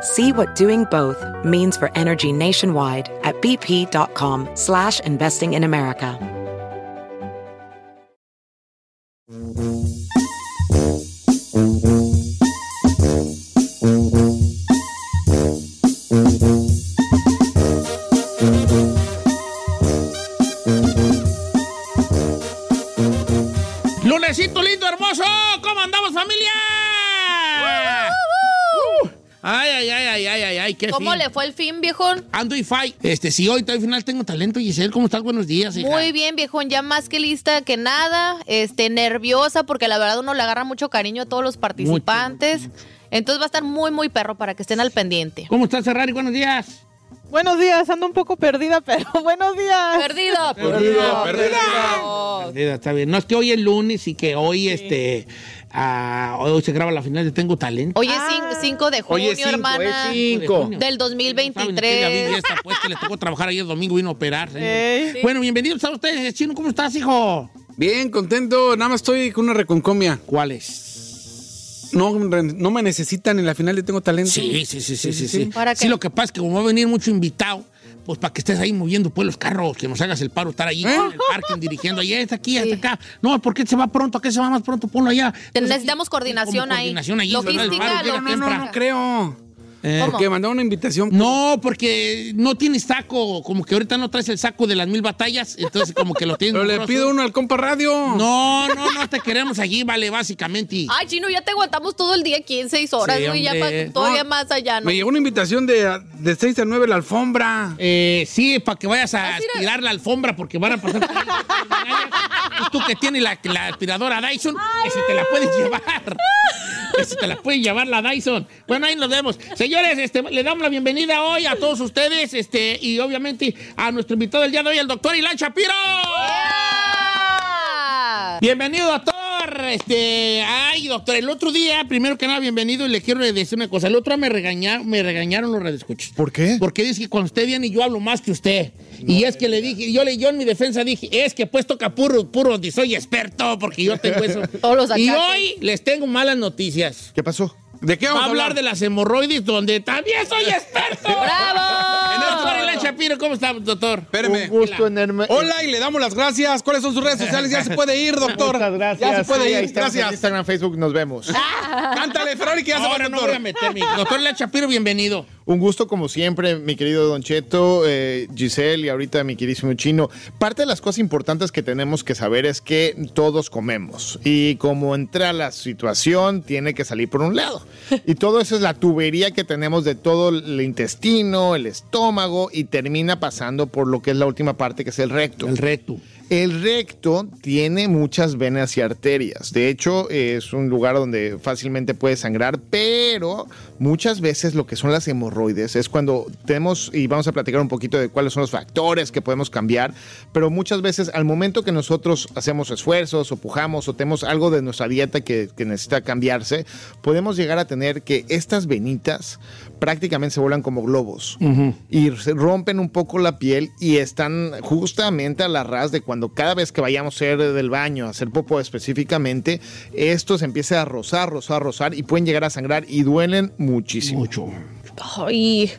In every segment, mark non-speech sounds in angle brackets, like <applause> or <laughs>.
See what doing both means for energy nationwide at bp.com slash investing in America. Lunesito lindo, hermoso. ¿Cómo andamos, familia? Ay, ay, ay, ay, ay, ay, ay, qué ¿Cómo fin. le fue el fin, viejón? Ando y fight. Este, sí, hoy al final tengo talento, Giselle. ¿Cómo estás? Buenos días, hija. Muy bien, viejón, ya más que lista que nada, este, nerviosa, porque la verdad uno le agarra mucho cariño a todos los participantes. Entonces va a estar muy, muy perro para que estén al pendiente. ¿Cómo estás, Ferrari? Buenos días. Buenos días, ando un poco perdida, pero <laughs> buenos días. Perdida, Perdida, perdida. Perdida, Está bien. No es que hoy es lunes y que hoy, este, ah, hoy se graba la final de Tengo Talento. Hoy es 5 de junio, Hoy es cinco, hermana. es cinco. Del ¿Saben que La Biblia 2023. está puesta, le tocó trabajar ayer domingo y a operar. Bueno, bienvenidos a ustedes. Chino, ¿cómo estás, hijo? Bien, contento. Nada más estoy con una reconcomia. ¿Cuál es? No, no me necesitan en la final de Tengo Talento. Sí, sí, sí, sí, sí. sí. ¿Para Sí, qué? lo que pasa es que como va a venir mucho invitado, pues para que estés ahí moviendo pues los carros, que nos hagas el paro, estar ahí en el parking dirigiendo, allá está aquí, hasta. Sí. acá. No, ¿por qué se va pronto? ¿A qué se va más pronto? Ponlo allá. Necesitamos Entonces, coordinación ahí. coordinación ahí, ¿verdad? El Logística, llega No, no, no creo. Eh, ¿Cómo? Porque mandaron una invitación. No, porque no tienes saco, como que ahorita no traes el saco de las mil batallas, entonces como que lo tienes. Pero le pido uno al compa radio. No, no, no te queremos allí, vale, básicamente. Ay, Chino, ya te aguantamos todo el día aquí en seis horas, Sí, güey, ya pa- todavía No, más allá, ¿no? Me llegó una invitación de, de 6 a 9 la alfombra. Eh, sí, para que vayas a Ah, aspirar la alfombra porque van a pasar. por ahí. Tú que tienes la, la aspiradora Dyson, que si te la puedes llevar. Que si te la puedes llevar la Dyson. Bueno, ahí nos vemos. Señores, este, le damos la bienvenida hoy a todos ustedes este, y obviamente a nuestro invitado del día de hoy, el doctor Ilan Shapiro. Bienvenido, doctor. Este, ay, doctor, el otro día, primero que nada, bienvenido y le quiero decir una cosa. El otro día me, regaña, me regañaron los redescuchos. ¿Por qué? Porque dice que cuando usted viene yo hablo más que usted. Y es que le dije, yo, le, yo en mi defensa dije, es que pues toca puro, puro, soy experto, porque yo tengo eso. <laughs> Todos los y hoy les tengo malas noticias. ¿Qué pasó? ¿De qué Va vamos a hablar de las hemorroides, donde también soy <laughs> experto. ¡Bravo! Doctor Ilan Shapiro, ¿cómo está, doctor? Espéreme. Un gusto enorme. Hola y le damos las gracias. ¿Cuáles son sus redes sociales? Ya se puede ir, doctor. Muchas gracias. Ya se puede Sí, ir. en Gracias. Instagram, Facebook, nos vemos. Cántale, Ferrari, que ya se va, no doctor. voy a meterme. Doctor Ilan Shapiro, bienvenido. Un gusto como siempre, mi querido Don Cheto, eh, Giselle y ahorita mi queridísimo Chino. Parte de las cosas importantes que tenemos que saber es que todos comemos y como entra la situación tiene que salir por un lado. Y todo eso es la tubería que tenemos de todo el intestino, el estómago y termina pasando por lo que es la última parte que es el recto. El reto. El recto tiene muchas venas y arterias. De hecho, es un lugar donde fácilmente puede sangrar, pero muchas veces lo que son las hemorroides es cuando tenemos, y vamos a platicar un poquito de cuáles son los factores que podemos cambiar, pero muchas veces al momento que nosotros hacemos esfuerzos o pujamos o tenemos algo de nuestra dieta que, que necesita cambiarse, podemos llegar a tener que estas venitas prácticamente se vuelvan como globos y se rompen un poco la piel y están justamente a la ras de cuando cada vez que vayamos a hacer del baño, a hacer popo específicamente, esto se empieza a rozar, rozar, rozar y pueden llegar a sangrar y duelen muchísimo. Mucho. Ay,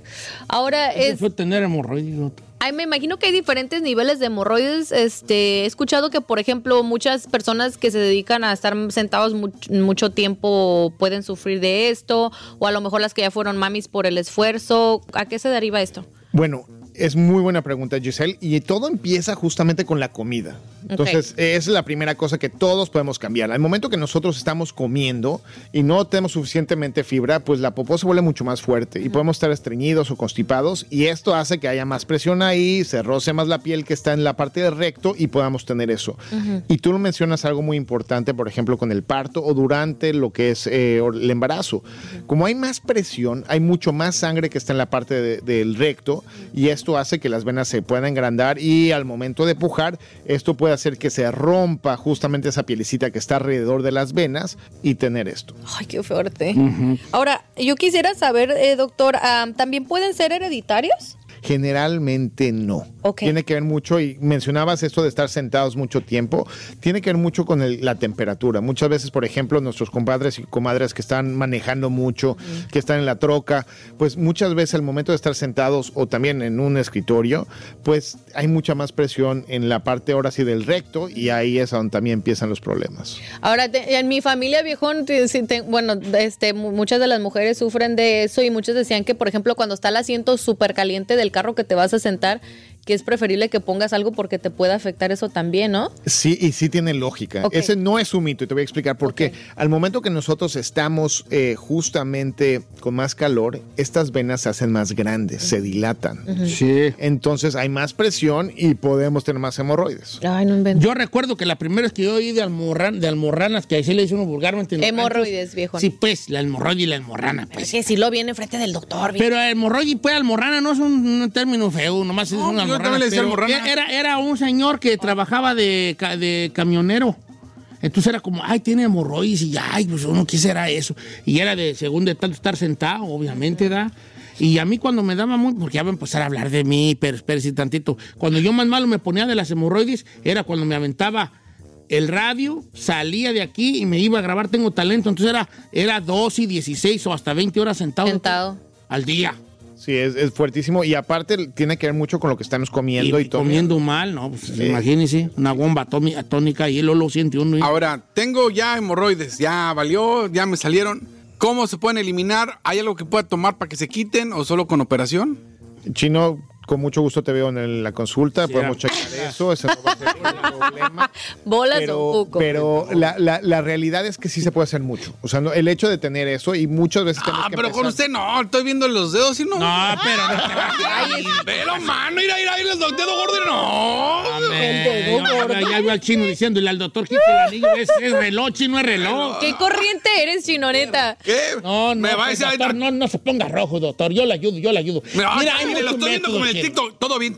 ahora Eso es. fue tener hemorroides. Ay, me imagino que hay diferentes niveles de hemorroides. Este, he escuchado que, por ejemplo, muchas personas que se dedican a estar sentados much- mucho tiempo pueden sufrir de esto, o a lo mejor las que ya fueron mamis por el esfuerzo. ¿A qué se deriva esto? Bueno, Es muy buena pregunta, Giselle. Y todo empieza justamente con la comida. Entonces, es la primera cosa que todos podemos cambiar. Al momento que nosotros estamos comiendo y no tenemos suficientemente fibra, pues la popó se vuelve mucho más fuerte y podemos estar estreñidos o constipados. Y esto hace que haya más presión ahí, se roce más la piel que está en la parte del recto y podamos tener eso. Y tú lo mencionas algo muy importante, por ejemplo, con el parto o durante lo que es eh, el embarazo. Como hay más presión, hay mucho más sangre que está en la parte de- del recto y esto hace que las venas se puedan engrandar y al momento de pujar, esto puede hacer que se rompa justamente esa pielecita que está alrededor de las venas y tener esto. Ay, qué fuerte. Ahora, yo quisiera saber, eh, doctor, ah, ¿también pueden ser hereditarios? Generalmente no. Tiene que ver mucho, y mencionabas esto de estar sentados mucho tiempo, tiene que ver mucho con el- la temperatura. Muchas veces, por ejemplo, nuestros compadres y comadres que están manejando mucho, que están en la troca, pues muchas veces al momento de estar sentados o también en un escritorio, pues hay mucha más presión en la parte ahora sí del recto y ahí es donde también empiezan los problemas. Ahora, te- en mi familia viejón, te- sí te- bueno, este, mu- muchas de las mujeres sufren de eso y muchos decían que, por ejemplo, cuando está el asiento súper caliente del carro que te vas a sentar, que es preferible que pongas algo porque te puede afectar eso también, ¿no? Sí, y sí tiene lógica. Ese no es un mito y te voy a explicar por qué. Al momento que nosotros estamos eh, justamente con más calor, estas venas se hacen más grandes, se dilatan. Sí. Entonces hay más presión y podemos tener más hemorroides. Ay, no invento. Yo recuerdo que la primera vez que yo oí de, almorran, de almorranas, que así le dice uno vulgarmente. Hemorroides, viejo. Sí, pues, la almorroide y la almorrana. Pues. Es que si lo viene enfrente del doctor. viejo. Pero hemorroide y pues almorrana no es un, un término feo, nomás es No, una yo almorrana. También le decía pero almorrana. Era, era un señor que trabajaba de, de camionero. Entonces era como, ay, tiene hemorroides y ay, pues uno, ¿qué será eso? Y era de, según de tanto estar sentado, obviamente, ¿da? Y a mí cuando me daba muy, porque ya va a empezar a hablar de mí, pero espérese tantito. Cuando yo más malo me ponía de las hemorroides, era cuando me aventaba el radio, salía de aquí y me iba a grabar Tengo Talento. Entonces era, era 12 y 16 o hasta 20 horas sentado. Sentado. Al día. Sí, es, es fuertísimo y aparte tiene que ver mucho con lo que estamos comiendo y, Y, todo. comiendo mal, ¿no? Pues, Imagínese, una bomba atómi- atónica y él lo siente uno. y- Ahora, tengo ya hemorroides, ya valió, ya me salieron. ¿Cómo se pueden eliminar? ¿Hay algo que pueda tomar para que se quiten o solo con operación? Chino, con mucho gusto te veo en la consulta, Sí, podemos checar eso, ese no va a ser un <laughs> problema. Bolas o pero, cuco. pero la, la- la realidad es que sí se puede hacer mucho. O sea, no- el hecho de tener eso y muchas veces tenemos Ah, que pero con empezar- usted no, estoy viendo los dedos y no. No, pero no te <laughs> Ay, velo, mano, mira, mira, mira, los dedos gordos, no. Ya, ya veo al chino diciéndole al doctor quite el anillo. Es, es reloj, chino, es reloj. ¿Qué corriente eres, chinoneta? ¿Qué? No, no, Me va a pues, decir doctor, no, no se ponga rojo, doctor. Yo le ayudo, yo le ayudo. Mira, Mira, ay, hay muchos estoy viendo como en TikTok, todo bien.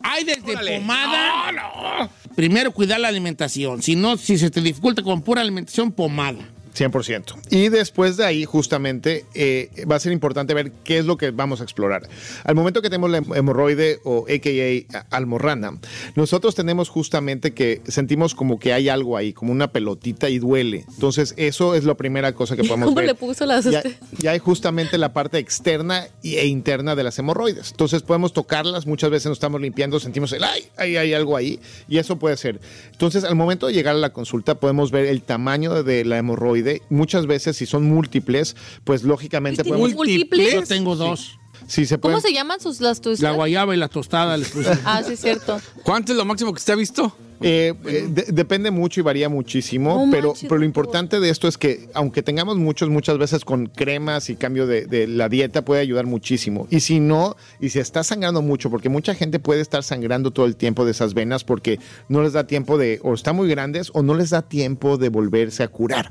Hay desde Órale. pomada. No, no. Primero, cuidar la alimentación. Si no, si se te dificulta con pura alimentación, pomada. 100%. Y después de ahí, justamente, eh, va a ser importante ver qué es lo que vamos a explorar. Al momento que tenemos la hemorroide o AKA almorrana, nosotros tenemos justamente que sentimos como que hay algo ahí, como una pelotita y duele. Entonces, eso es la primera cosa que <laughs> podemos ¿Cómo ver. le puso las ya, usted? ya hay justamente la parte externa e interna de las hemorroides. Entonces podemos tocarlas, muchas veces nos estamos limpiando, sentimos el ay, ay, hay algo ahí y eso puede ser. Entonces al momento de llegar a la consulta podemos ver el tamaño de la hemorroide. Muchas veces si son múltiples, pues lógicamente ¿Tiene podemos... múltiples? Yo tengo dos. Sí, se ¿Cómo se llaman sus las tus? La guayaba y la tostada les puse. Ah, sí, es cierto. ¿Cuánto es lo máximo que usted ha visto? Eh, eh, de- depende mucho y varía muchísimo, No pero, manches, pero lo importante de esto es que aunque tengamos muchos, muchas veces con cremas y cambio de, de la dieta puede ayudar muchísimo. Y si no, y si está sangrando mucho, porque mucha gente puede estar sangrando todo el tiempo de esas venas porque no les da tiempo de, o están muy grandes, o no les da tiempo de volverse a curar.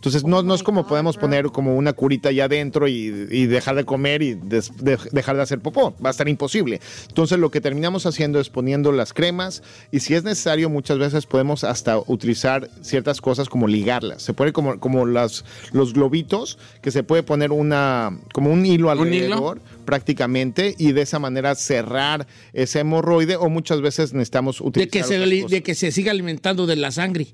Entonces no, no es como podemos poner como una curita allá adentro y, y dejar de comer y des- de- dejar de hacer popó. Va a estar imposible. Entonces lo que terminamos haciendo es poniendo las cremas y si es necesario muchas veces podemos hasta utilizar ciertas cosas como ligarlas. Se puede como, como las, los globitos que se puede poner una como un hilo hilo? alrededor prácticamente y de esa manera cerrar ese hemorroide o muchas veces necesitamos De utilizar que, se, de que se siga alimentando de la sangre.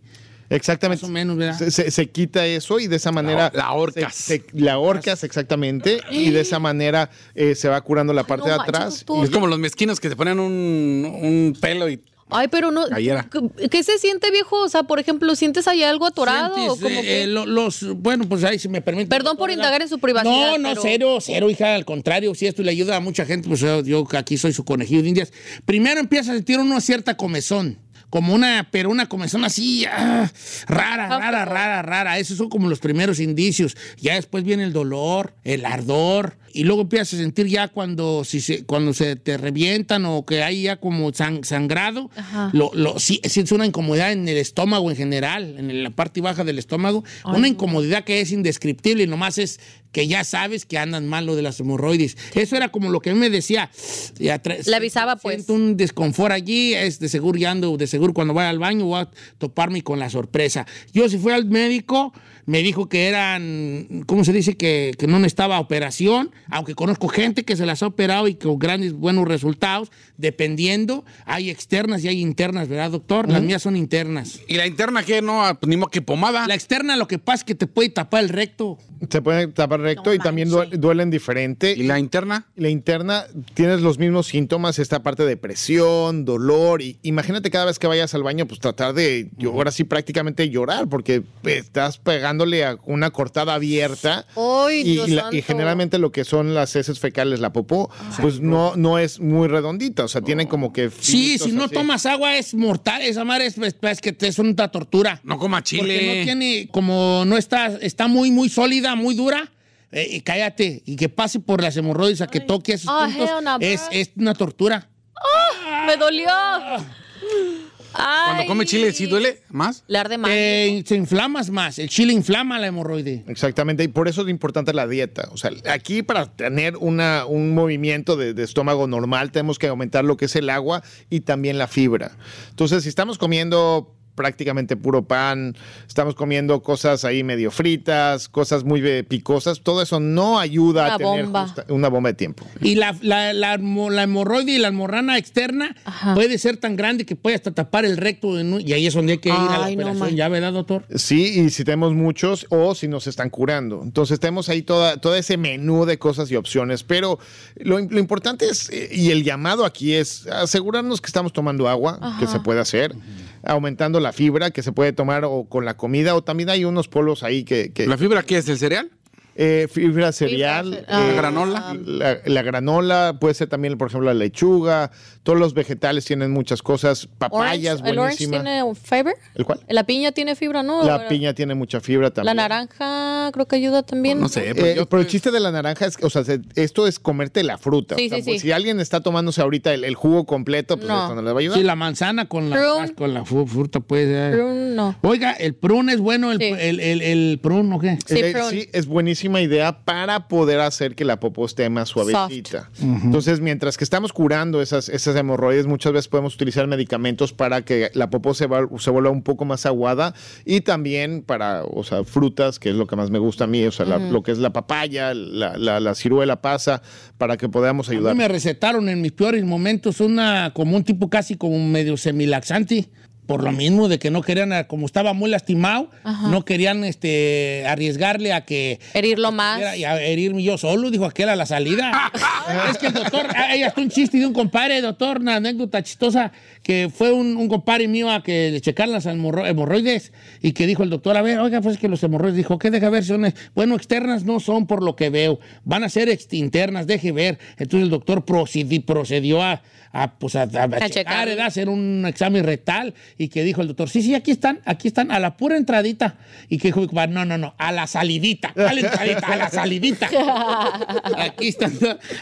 Exactamente. Más o menos, ¿verdad? Se, se- se quita eso y de esa manera. La- la ahorcas. se- se- la ahorcas, exactamente. Y de esa manera eh, se va curando la parte no de atrás. Es como los mezquinos que se ponen un, un pelo y Ay, pero no. Cayera. ¿qué- ¿Qué se siente, viejo? O sea, por ejemplo, ¿sientes ahí algo atorado? o Sientes, como eh, que- eh, lo- los, bueno, pues ahí si me permite. Perdón por indagar en su privacidad, No, no, pero- cero, cero, hija. Al contrario, si esto le ayuda a mucha gente, pues yo, aquí soy su conejillo de indias. Primero empieza a sentir uno cierta comezón. Como una, pero una comezón así, ah, rara, rara, rara, rara. Esos son como los primeros indicios. Ya después viene el dolor, el ardor. Y luego empiezas a sentir ya cuando, si se, cuando se te revientan o que hay ya como sang- sangrado, lo, lo, sí, sientes una incomodidad en el estómago en general, en la parte baja del estómago. una incomodidad que es indescriptible y nomás es que ya sabes que andan mal lo de las hemorroides. Eso era como lo que a mí me decía. Le avisaba, pues. Siento un desconfort allí, es de seguro ya ando, de seguro cuando vaya al baño voy a toparme con la sorpresa. Yo si fui al médico, me dijo que eran, ¿cómo se dice? Que, que no necesitaba operación, aunque conozco gente que se las ha operado y con grandes buenos resultados, dependiendo, hay externas y hay internas, ¿verdad, doctor? Las mías son internas. ¿Y la interna qué? No, Ah, pues ni modo que pomada. La externa lo que pasa es que te puede tapar el recto. Se puede tapar recto y también due- duelen diferente. ¿Y la interna? La interna tienes los mismos síntomas, esta parte de presión, dolor. Y imagínate cada vez que vayas al baño, pues tratar de, yo ahora sí prácticamente llorar, porque estás a una cortada abierta. Ay, y, Dios y la- santo. y generalmente lo que son las heces fecales, la popó, pues no, no es muy redondita. O sea, tiene como que. Sí, si no así. tomas agua es mortal, esa madre es, es- es que te es una tortura. No coma Porque chile. no tiene, como no está, está muy, muy sólida, muy dura. eh, y cállate, y que pase por las hemorroides a que toque esos Oh, puntos, hell no, es, es una tortura. ¡Me dolió! Cuando come chile, ¿sí duele más? Le arde más. Te, te inflamas más, el chile inflama la hemorroide. Exactamente, y por eso es importante la dieta. O sea, aquí para tener una, un movimiento de, de estómago normal tenemos que aumentar lo que es el agua y también la fibra. Entonces, si estamos comiendo prácticamente puro pan, estamos comiendo cosas ahí medio fritas, cosas muy eh, picosas, todo eso no ayuda Una a tener bomba. una bomba de tiempo. Y la, la, la, la hemorroide y la almorrana externa Ajá. puede ser tan grande que puede hasta tapar el recto. y ahí es donde hay que ir a la no, operación. ¿Ya, verdad, doctor? Sí, y si tenemos muchos o si nos están curando. Entonces tenemos ahí toda, todo ese menú de cosas y opciones, pero lo, lo importante es, eh, y el llamado aquí es asegurarnos que estamos tomando agua, que se puede hacer, aumentando la fibra que se puede tomar o con la comida, o también hay unos polos ahí que... ¿La fibra qué es? ¿El cereal? Eh, fibra cereal, ah. eh, ¿La granola? La, la granola, puede ser también, por ejemplo, la lechuga, todos los vegetales tienen muchas cosas, papayas, Orange, ¿El orange buenísima. tiene fiber? ¿El cuál? La piña tiene fibra, ¿no? La piña tiene mucha fibra La también. naranja creo que ayuda también. No sé, Eh, pero yo- pero el chiste de la naranja es, que, o sea, se- esto es comerte la fruta. Sí, O sea, sí, pues, sí. Si alguien está tomándose ahorita el, el jugo completo, pues No. esto no le va a ayudar. Sí, la manzana con la, Prune. con la fruta puede ser. Prune, no. Oiga, el prune es bueno, el, Sí. el, el, el prune, ¿o qué? Sí, Eh, prune. sí, es buenísima idea para poder hacer que la popó esté más suavecita. Entonces, mientras que estamos curando esas, esas hemorroides, muchas veces podemos utilizar medicamentos para que la popó se, va- se vuelva un poco más aguada y también para, o sea, frutas, que es lo que más me gusta a mí, o sea, la- lo que es la papaya, la, la- la ciruela pasa, para que podamos A mí ayudar. me recetaron en mis peores momentos una, como un tipo casi como medio semilaxante. Por lo mismo de que no querían, a- como estaba muy lastimado, no querían este, arriesgarle a que Herirlo más. Y a herirme yo solo, dijo aquel a la salida. <laughs> es que el doctor, hay hasta un chiste de un compadre, doctor, una anécdota chistosa, que fue un, un compadre mío a que le checaran las hemorro- hemorroides y que dijo el doctor, a ver, oiga, pues es que los hemorroides, dijo, ¿qué deja ver? Son, eh, bueno, externas no son por lo que veo, van a ser ex- internas, deje ver. Entonces el doctor procedi- procedió a, a, pues a, a- a checar, hacer un examen rectal y que dijo el doctor, sí, sí, aquí están, aquí están, a la pura entradita. Y que dijo, no, no, no, a la salidita, a la entradita, a la salidita. <laughs> aquí están,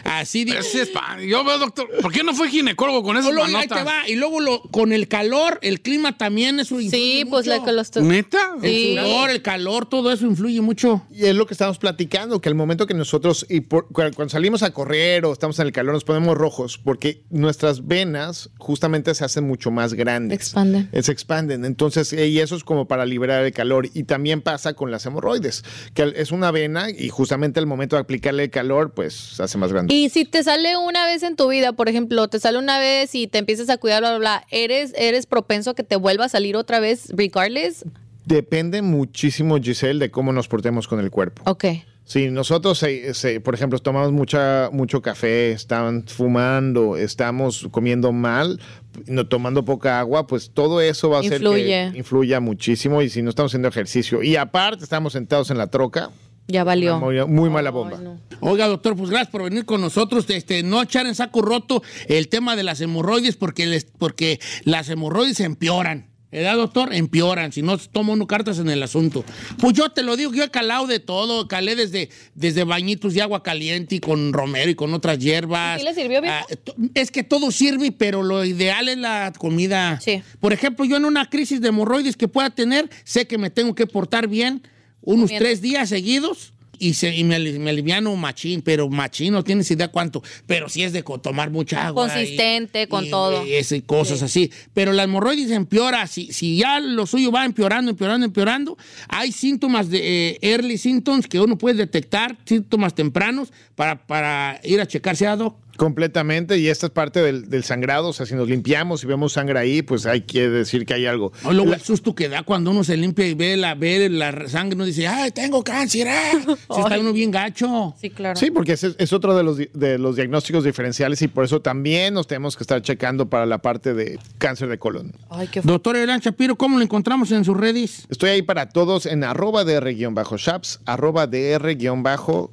así dijo. Es pa- Yo veo, doctor, ¿por qué no fue ginecólogo con ahí te va. Y luego lo- con el calor, el clima también eso influye Sí, pues la mucho. los... ¿Neta? El sudor, el calor, todo eso influye mucho. Y es lo que estamos platicando, que al momento que nosotros, y por- cu- cuando salimos a correr o estamos en el calor, nos ponemos rojos, porque nuestras venas justamente se hacen mucho más grandes. Expanden. Se expanden. Entonces, eh, y eso es como para liberar el calor. Y también pasa con las hemorroides, que es una vena y justamente al momento de aplicarle el calor, pues se hace más grande. Y si te sale una vez en tu vida, por ejemplo, te sale una vez y te empiezas a cuidar, bla, bla, bla, ¿eres, eres propenso a que te vuelva a salir otra vez, regardless? Depende muchísimo, Giselle, de cómo nos portemos con el cuerpo. Ok. Sí, nosotros, eh, se- por ejemplo, tomamos mucha, mucho café, están fumando, estamos comiendo mal, no tomando poca agua, pues todo eso va a hacer Influye. que influya muchísimo y si no estamos haciendo ejercicio y aparte estamos sentados en la troca, Ya valió. muy, muy mala bomba. Ay, no. Oiga, doctor, pues gracias por venir con nosotros. Este, no echar en saco roto el tema de las hemorroides porque, les, porque las hemorroides empeoran. ¿Verdad, doctor? Empeoran, si no toma uno cartas en el asunto. Pues yo te lo digo, yo he calado de todo, calé desde, desde bañitos de agua caliente y con romero y con otras hierbas. ¿Sí le sirvió, viejo? Ah, es que todo sirve, pero lo ideal es la comida. Sí. Por ejemplo, yo en una crisis de hemorroides que pueda tener, sé que me tengo que portar bien unos tres días seguidos y, se, y me, me aliviano machín, pero machín no tienes idea cuánto, pero sí es de tomar mucha agua. Consistente, y- con y- todo. y cosas así. Pero la hemorroides empeora, si, si ya lo suyo va empeorando, empeorando, empeorando, hay síntomas de eh, early symptoms que uno puede detectar, síntomas tempranos, para, para ir a checarse a doc. Completamente, y esta es parte del, del sangrado, o sea, si nos limpiamos y vemos sangre ahí, pues hay que decir que hay algo. O luego La- el susto que da cuando uno se limpia y ve la, ve la sangre, uno dice, ¡ay, tengo cáncer! ah". <laughs> Si está uno bien gacho. Sí, claro. Sí, porque ese es otro de los, de los diagnósticos diferenciales y por eso también nos tenemos que estar checando para la parte de cáncer de colon. Ay, qué Doctor Elan Shapiro, ¿cómo lo encontramos en sus redes? Estoy ahí para todos en arroba dr-shaps, arroba dr-shaps.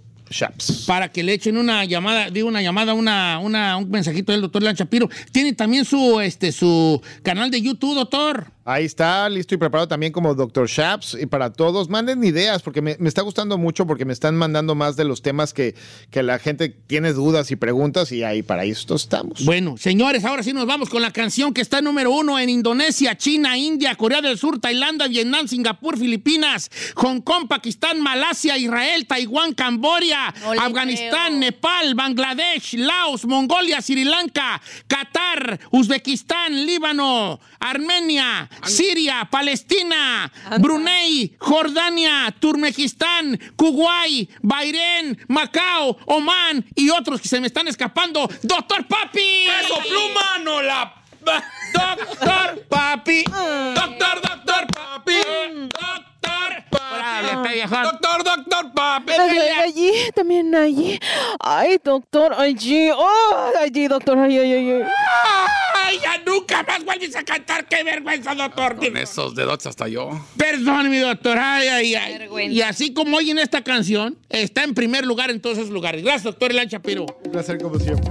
Para que le echen una llamada, digo una llamada, una, una, un mensajito del doctor Elan Shapiro. Tiene también su, este, su canal de YouTube, doctor. Ahí está, listo y preparado también como Dr. Shaps. Y para todos, manden ideas, porque me, me está gustando mucho, porque me están mandando más de los temas que, que la gente tiene dudas y preguntas, y ahí para esto estamos. Bueno, señores, ahora sí nos vamos con la canción que está número uno en Indonesia, China, India, Corea del Sur, Tailandia, Vietnam, Singapur, Filipinas, Hong Kong, Pakistán, Malasia, Israel, Taiwán, Camboya, No Afganistán, creo. Nepal, Bangladesh, Laos, Mongolia, Sri Lanka, Qatar, Uzbekistán, Líbano, Armenia, Siria, Palestina, Brunei, Jordania, Turmejistán, Kuwait, Bahrein, Macao, Oman y otros que se me están escapando. ¡Doctor Papi! ¡Peso pluma, no la... <laughs> ¡Doctor Papi! Doctor, doctor, papi. ¡Doctor! Viejón. Doctor, doctor, papi. Ay, allí, también allí. Ay, doctor, allí. Oh, allí, doctor. Ay, ay, ay, ay. ¡Ay, ya nunca más vuelves a cantar! ¡Qué vergüenza, doctor! Con esos dedos hasta yo. Perdón, mi doctor. Ay, ay, ay. Vergüenza. Y así como oyen esta canción, está en primer lugar en todos esos lugares. Gracias, doctor Elan Shapiro. Un placer como siempre.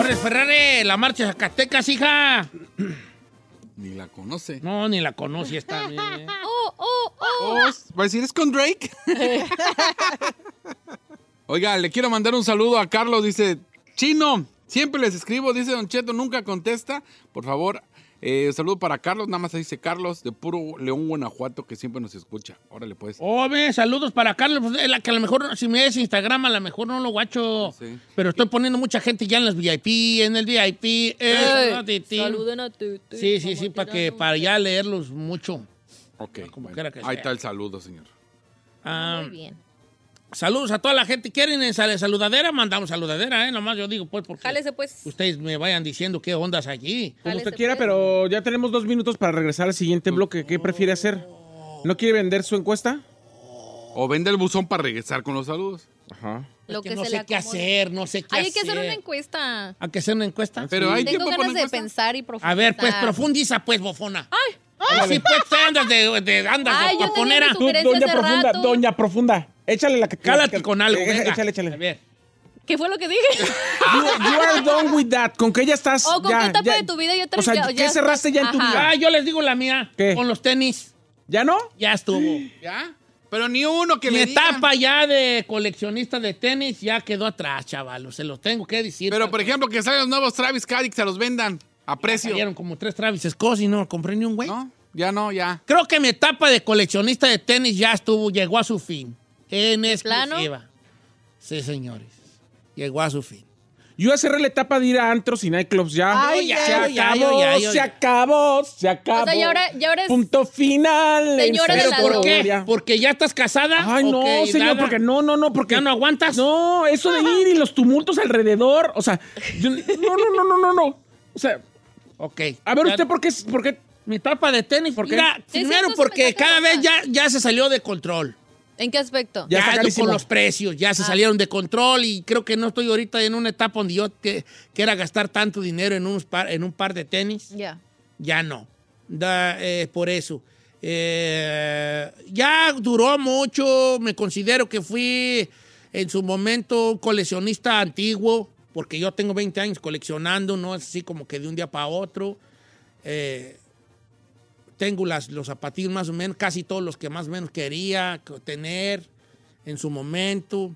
Jorge Ferrari, la marcha Zacatecas, hija. Ni la conoce. No, ni la conocí esta. bien. <laughs> Oh, ¿Va a decir es con Drake? <laughs> Oiga, le quiero mandar un saludo a Carlos. Dice, Chino, Siempre les escribo, dice Don Cheto, nunca contesta. Por favor, eh, saludo para Carlos, nada más dice Carlos, de puro León, Guanajuato, que siempre nos escucha. Órale, pues. Hombre, saludos para Carlos. Pues, es la que a lo mejor, si me des Instagram, a lo mejor no lo guacho. Sí. Pero estoy poniendo mucha gente ya en las VIP, en el VIP. eh, Ey, ti, ti. saluden a Titi, Sí, sí, sí, para que para ya leerlos mucho. Ok. Como bueno. que Ahí está el saludo, señor. Ah, Muy bien. Saludos a toda la gente. ¿Quieren en sal- saludadera? Mandamos saludadera, ¿eh? Nomás yo digo, pues, porque Jálese, pues. ustedes me vayan diciendo qué ondas allí. Como usted quiera, pues. pero ya tenemos dos minutos para regresar al siguiente bloque. ¿Qué prefiere hacer? ¿No quiere vender su encuesta? O vende el buzón para regresar con los saludos. Ajá. Es Lo que que no se sé le qué hacer, no sé qué Ay, hay hacer. que hacer una encuesta. ¿Hay que hacer una encuesta? Pero hay Tengo tiempo para una de encuesta? pensar y profundizar. A ver, pues profundiza, pues, bofona. Ay, sí, pues, te andas de, de, andas Ay, de yo tenía mi Sugerencia doña hace Profunda, rato. doña Profunda. Échale la que Cálate la- con algo, eh, venga. Échale, A échale. ver. ¿Qué fue lo que dije? <laughs> You, you are done with that. ¿Con qué ya estás? ¿O con ya, qué etapa ya- de tu vida ya te O sea, ya- ¿qué ya cerraste estás- ya en tu vida? Ah, yo les digo la mía. ¿Qué? Con los tenis. ¿Ya no? Ya estuvo. <gasps> ¿Ya? Pero ni uno que Mi le digan. etapa ya de coleccionista de tenis ya quedó atrás, chavalos. Se los tengo que decir. Pero, por ejemplo, que salgan los nuevos Travis Scott y que se los vendan a precio. Salieron como tres Travis Scott y no compré ni un güey. ¿No? Ya no, ya. Creo que mi etapa de coleccionista de tenis ya estuvo, llegó a su fin. En plano? exclusiva. Sí, señores. Llegó a su fin. Yo cerré la etapa de ir a antros y nightclubs ya. Ay, ya, se ya, acabó, ya, ya, ya. se acabó, se acabó. O sea, y ahora, y ahora es... Punto final. Señora de la por. ¿Qué? ¿Porque ya estás casada? Ay, ¿O no, que señor, nada? porque no, no, no, porque. ¿Ya no aguantas? No, eso de ir y los tumultos alrededor. O sea, yo- no, no, no, no, no, no. O sea, Ok. a ver, Ya- ¿usted por qué? Por qué? Mi etapa de tenis, ¿Por qué? Mira, primero porque cada vez ya, ya se salió de control. ¿En qué aspecto? Ya Ya, está con los precios, ya Ah. se salieron de control y creo que no estoy ahorita en una etapa donde yo que, quiera gastar tanto dinero en, unos par, en un par de tenis. Ya. Ya no. Da, eh, por eso. Eh, ya duró mucho. Me considero que fui en su momento un coleccionista antiguo, porque yo tengo 20 años coleccionando, no es así como que de un día para otro. Eh, tengo las, los zapatillos más o menos, casi todos los que más o menos quería tener en su momento.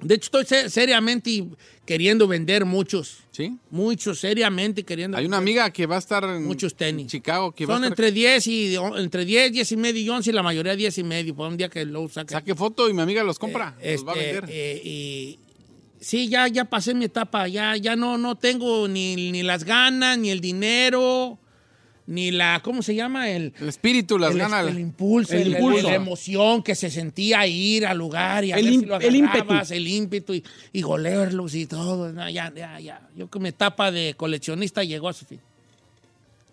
De hecho, estoy se- seriamente queriendo vender muchos. ¿Sí? Muchos, seriamente queriendo Hay una amiga que va a estar en muchos tenis. Chicago que va Son a estar... entre 10 y entre 10, 10 y medio y 11, y la mayoría 10 y medio. Por un día que lo saque. Saque foto y mi amiga los compra. Eh, los va a este, vender. eh, y sí, ya, ya pasé mi etapa. Ya, ya no, no tengo ni, ni las ganas, ni el dinero, ni la, ¿cómo se llama? El, el espíritu las el, gana. el impulso, El el- impulso. la emoción que se sentía ir al lugar y a El ver si lo el ímpetu. agarrabas, el ímpetu y, y golearlos y todo. No, ya, ya, ya. Yo que mi etapa de coleccionista llegó a su fin.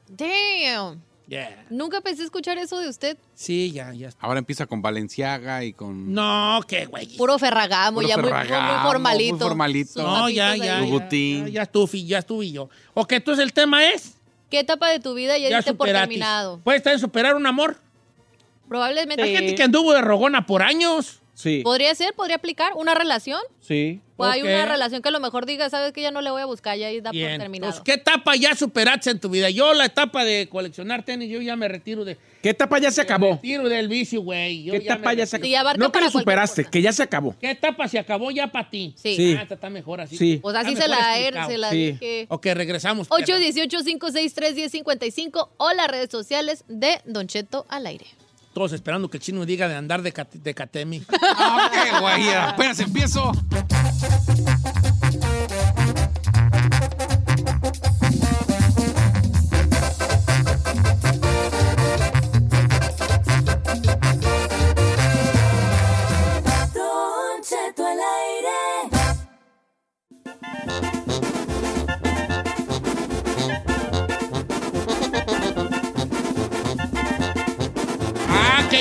Damn. Yeah. Nunca pensé escuchar eso de usted. Sí, ya, ya. Ahora empieza con Valenciaga y con... No, qué güey. Puro Ferragamo, Puro ya muy, muy, Ferragamo, muy formalito. muy formalito. No, ya, ya, ya, ya, ya estuve, ya estuve yo. Ok, entonces el tema es... ¿Qué etapa de tu vida ya, Ya diste por terminado? Puede estar en superar un amor. Probablemente. Hay gente que anduvo de rogona por años. Sí, Podría ser, podría aplicar una relación. sí. O hay una relación que a lo mejor diga, sabes que ya no le voy a buscar, ya ahí da Bien. por terminado. Entonces, ¿qué etapa ya superaste en tu vida? Yo la etapa de coleccionar tenis, yo ya me retiro de... ¿Qué etapa ya se acabó? retiro del vicio, güey. ¿Qué ya etapa me ya se. Sí, abarca No que lo superaste, cosa. que ya se acabó. ¿Qué etapa se acabó ya para ti? Sí. Sí. Ah, está mejor así. Sí. Pues así se la, explicado. se la Sí. dije. Ok, regresamos. 818-563-1055 o las redes sociales de Don Cheto al aire. Todos esperando que el chino diga de andar de, cat- de Catemi. <laughs> Ah, qué güey, apenas empiezo.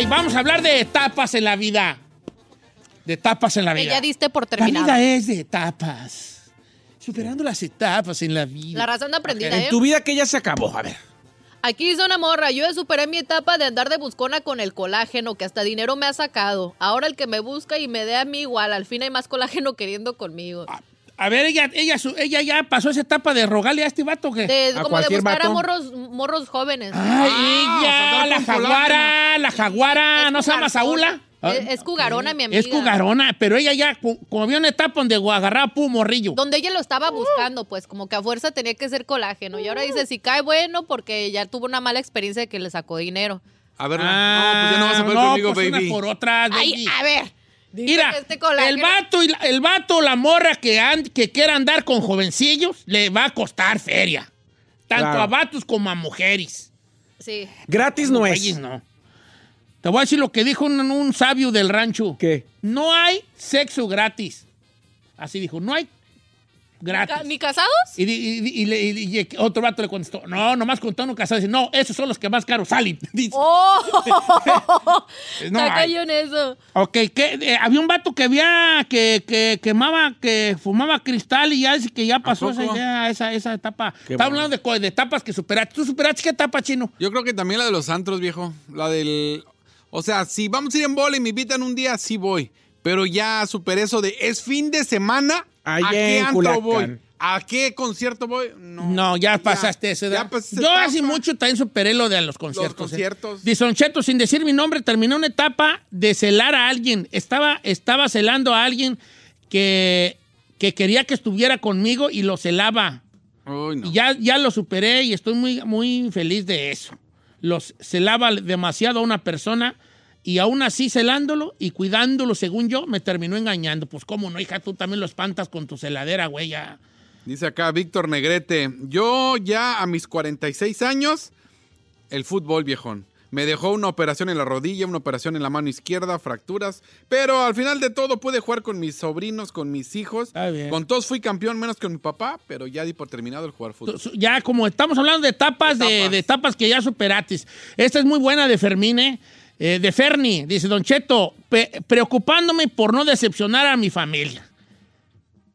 Vamos a hablar de etapas en la vida. De etapas en la Que vida. ya diste por La terminado. vida es de etapas. Superando las etapas en la vida. La razón de aprendida, En ¿eh? tu vida que ya se acabó. A ver. Aquí dice una morra, yo ya superé mi etapa de andar de buscona con el colágeno, que hasta dinero me ha sacado. Ahora el que me busca y me dé a mí igual, al fin hay más colágeno queriendo conmigo. A ver, ella, ella, su- ella ya pasó esa etapa de rogarle a este vato que. De, a como de cualquier buscar a vato. morros, morros jóvenes. Ay, Ah, ella, la jaguara, la jaguara, Es ¿no se llama Saúla? Es, es cugarona, mi amiga. Es cugarona, pero ella ya, como había una etapa donde agarraba pu morrillo. Donde ella lo estaba buscando, pues como que a fuerza tenía que ser colágeno. Y ahora dice, si cae bueno, porque ya tuvo una mala experiencia de que le sacó dinero. A ver, Ah, no, pues ya no vas a poder no, conmigo, pues baby. unas por otras, Ay, baby. a ver. Dice Mira, que este colágeno- el vato, y la- el vato, la morra que, and- que quiera andar con jovencillos, le va a costar feria. Tanto Claro. a vatos como a mujeres. Sí. Gratis no es. No. Te voy a decir lo que dijo un, un sabio del rancho. ¿Qué? No hay sexo gratis. Así dijo, no hay gratis. ¿Ni casados? Y, y y y- y otro vato le contestó, no, nomás contó uno casado. Dice, no, esos son los que más caros salen. <laughs> Dice, ¡Oh! <laughs> No cayó en eso. Ok, que eh, había un vato que había, que, que quemaba, que fumaba cristal y ya dice que ya pasó esa idea, esa, esa etapa. Qué Estaba bueno. hablando de, de etapas que superaste. ¿Tú superaste qué etapa, chino? Yo creo que también la de los antros, viejo. La del. O sea, si vamos a ir en bola y me invitan un día, sí voy. Pero ya superé eso de es fin de semana. Allá ¿A qué en antro Culacán. voy? ¿A qué concierto voy? No. No, ya pasaste ese. ya pasé esa Yo etapa. hace mucho también superé lo de los conciertos. Los ¿eh? conciertos. Cheto, sin decir mi nombre, terminé una etapa de celar a alguien. Estaba, estaba celando a alguien que, que quería que estuviera conmigo y lo celaba. Uy, no. Y ya, ya lo superé y estoy muy, muy feliz de eso. Los celaba demasiado a una persona y aún así celándolo y cuidándolo, según yo, me terminó engañando. Pues cómo no, hija, tú también lo espantas con tu celadera, güey, ya. Dice acá Víctor Negrete. Yo ya a mis 46 años, el fútbol, viejón. Me dejó una operación en la rodilla, una operación en la mano izquierda, fracturas. Pero al final de todo pude jugar con mis sobrinos, con mis hijos. Con todos fui campeón, menos con mi papá, pero ya di por terminado el jugar fútbol. Ya como estamos hablando de etapas, de, Etapas. de etapas que ya superatis. Esta es muy buena de Fermín, ¿eh? Eh, de Ferni, dice Don Cheto, preocupándome por no decepcionar a mi familia.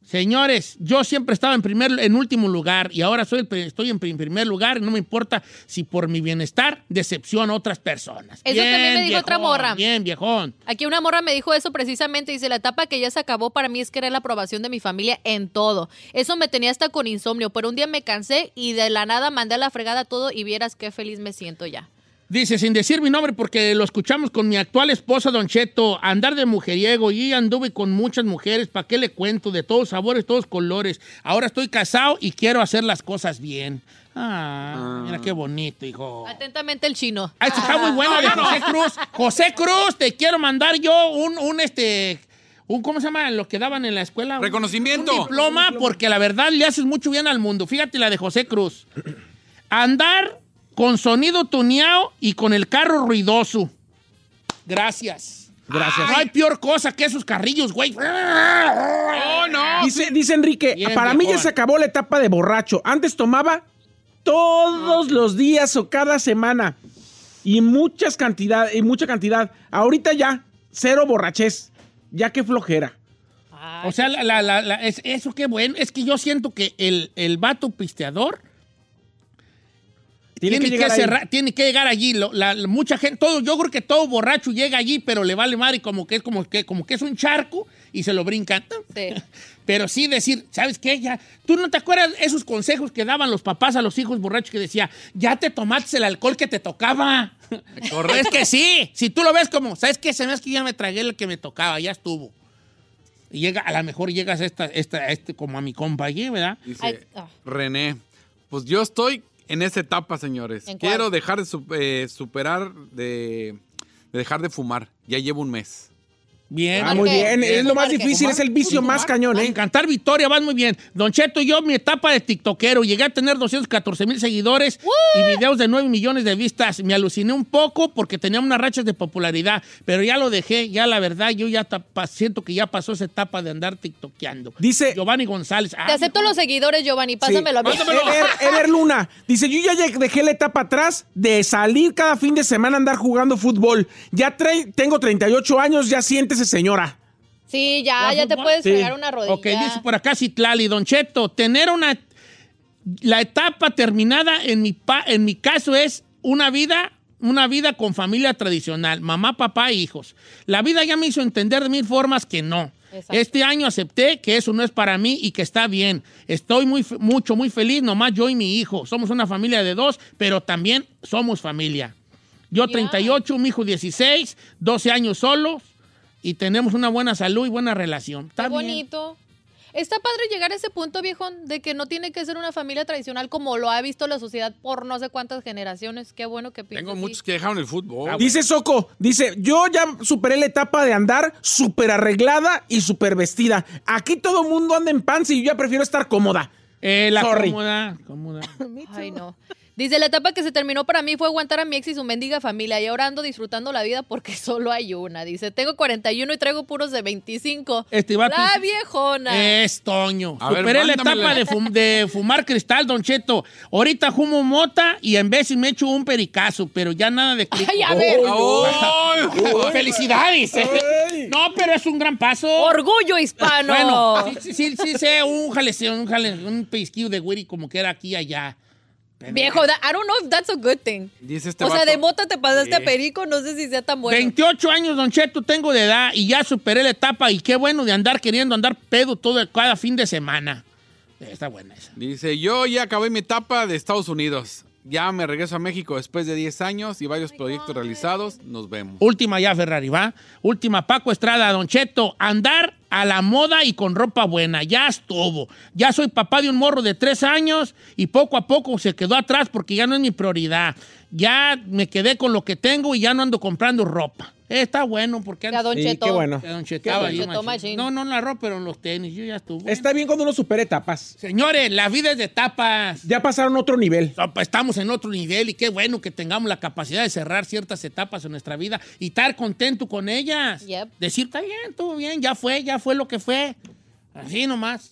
Señores, yo siempre estaba en primer, en último lugar y ahora soy estoy en pri- primer lugar y no me importa si por mi bienestar decepciono a otras personas. Eso también me dijo otra morra. Bien, viejón. Aquí una morra me dijo eso precisamente. Dice, la etapa que ya se acabó para mí es querer la aprobación de mi familia en todo. Eso me tenía hasta con insomnio, pero un día me cansé y de la nada mandé a la fregada todo y vieras qué feliz me siento ya. Dice, sin decir mi nombre, porque lo escuchamos con mi actual esposa, Don Cheto, andar de mujeriego y anduve con muchas mujeres, ¿para qué le cuento? De todos sabores, todos colores. Ahora estoy casado y quiero hacer las cosas bien. Ah, mira qué bonito, hijo. Atentamente el chino. Ah, está muy buena de José Cruz. José Cruz, te quiero mandar yo un, un este, un, ¿cómo se llama? Lo que daban en la escuela. Un- Reconocimiento. Un diploma, porque la verdad le haces mucho bien al mundo. Fíjate la de José Cruz. Andar con sonido tuneado y con el carro ruidoso. Gracias. Gracias. No hay peor cosa que esos carrillos, güey. ¡Oh, no! Dice, dice Enrique, Bien, para mí ya se acabó la etapa de borracho. Antes tomaba todos los días o cada semana. Y muchas cantidad, y mucha cantidad. Ahorita ya, cero borrachez. Ya que flojera. O sea, la, la- la- la- es- eso qué bueno. Es que yo siento que el, el vato pisteador Tiene, que llegar cerrar- tiene que llegar allí. Lo- la- la- mucha gente, todo, yo creo que todo borracho llega allí, pero le vale madre como que es como que, como que es un charco y se lo brincan. Sí. <laughs> Pero sí decir, ¿sabes qué? Ya, ¿Tú no te acuerdas esos consejos que daban los papás a los hijos borrachos que decía, ya te tomaste el alcohol que te tocaba? <laughs> es que sí. Si tú lo ves como, ¿sabes qué? Se me hace que ya me tragué el que me tocaba, ya estuvo. Y llega, a lo mejor llegas a esta, esta, a este, como a mi compa allí, ¿verdad? Dice ah. René. Pues yo estoy en esa etapa, señores. Quiero dejar de su- eh, superar, de, de dejar de fumar. Ya llevo un mes. Bien. Ah, muy bien. Es lo más difícil, es el vicio más cañón, En ¿eh? Cantar Victoria vas muy bien. Don Cheto, yo mi etapa de tiktokero, llegué a tener 214 mil seguidores y videos de 9 millones de vistas. Me aluciné un poco porque tenía unas rachas de popularidad, pero ya lo dejé, ya la verdad, yo ya tapa- siento que ya pasó esa etapa de andar tiktokeando. Dice- Giovanni González. Te ah, acepto los seguidores, Giovanni. Pásamelo a mí. <laughs> Ever, Luna dice: Yo ya dejé la etapa atrás de salir cada fin de semana a andar jugando fútbol. Ya tengo 38 años, ya señora. Sí, ya, ¿Juega ya te puedes Sí. pegar una rodilla. Ok, dice por acá Citlali, Don Cheto, tener una... La etapa terminada en mi, pa- en mi caso es una vida, una vida con familia tradicional, mamá, papá e hijos. La vida ya me hizo entender de mil formas que no. Exacto. Este año acepté que eso no es para mí y que está bien. Estoy muy, mucho, muy feliz, nomás yo y mi hijo. Somos una familia de dos, pero también somos familia. Yo Ya. 38, mi hijo 16, 12 años solos, y tenemos una buena salud y buena relación. Está Qué bien. bonito. Está padre llegar a ese punto, viejón, de que no tiene que ser una familia tradicional como lo ha visto la sociedad por no sé cuántas generaciones. Qué bueno que piensas Tengo así. muchos que dejaron el fútbol. Dice Soco, dice, yo ya superé la etapa de andar súper arreglada y súper vestida. Aquí todo el mundo anda en pants y yo ya prefiero estar cómoda. Eh, la Sorry. cómoda, cómoda. <laughs> Ay, no. Dice, la etapa que se terminó para mí fue aguantar a mi ex y su mendiga familia y ahora ando disfrutando la vida porque <laughs> solo hay una. Dice, tengo 41 y traigo puros de 25. Este vato La viejona. Es Toño. A ver, Superé la etapa de, fum- de fumar cristal, Don Cheto. Ahorita fumo mota y en vez me echo un pericazo, pero ya nada de crico. Ay, a ver. Oh, <laughs> ¡Felicidades! No, pero es un gran paso. Orgullo hispano. Bueno, sí, sí, sí, sí, sé, un jaleceo, un, jale, un pellizquillo de güiri como que era aquí y allá. Pero- Viejo, that- I don't know if that's a good thing. Dice este o sea, de mota te pasaste Sí. a perico, no sé si sea tan bueno. 28 años, Don Cheto, tengo de edad y ya superé la etapa y qué bueno de andar queriendo andar pedo todo cada fin de semana. Está buena esa. Dice, yo ya acabé mi etapa de Estados Unidos. Ya me regreso a México después de 10 años y varios proyectos realizados. Nos vemos. Última ya, Ferrari, ¿va? Última, Paco Estrada, Don Cheto, andar a la moda y con ropa buena. Ya estuvo. Ya soy papá de un morro de tres años y poco a poco se quedó atrás porque ya no es mi prioridad. Ya me quedé con lo que tengo y ya no ando comprando ropa. Eh, está bueno porque Ya, Don Cheto. qué bueno. Ya, Don Cheto, Qué estaba bueno. yo, Cheto machín. machín. No, no en la ropa, pero en los tenis. Yo ya estuve. Está bien cuando uno supera etapas. Señores, la vida es de etapas. Ya pasaron otro nivel. Pues, Estamos en otro nivel y qué bueno que tengamos la capacidad de cerrar ciertas etapas en nuestra vida y estar contento con ellas. Yep. Decir, está bien, estuvo bien, ya fue, ya fue lo que fue. Así nomás.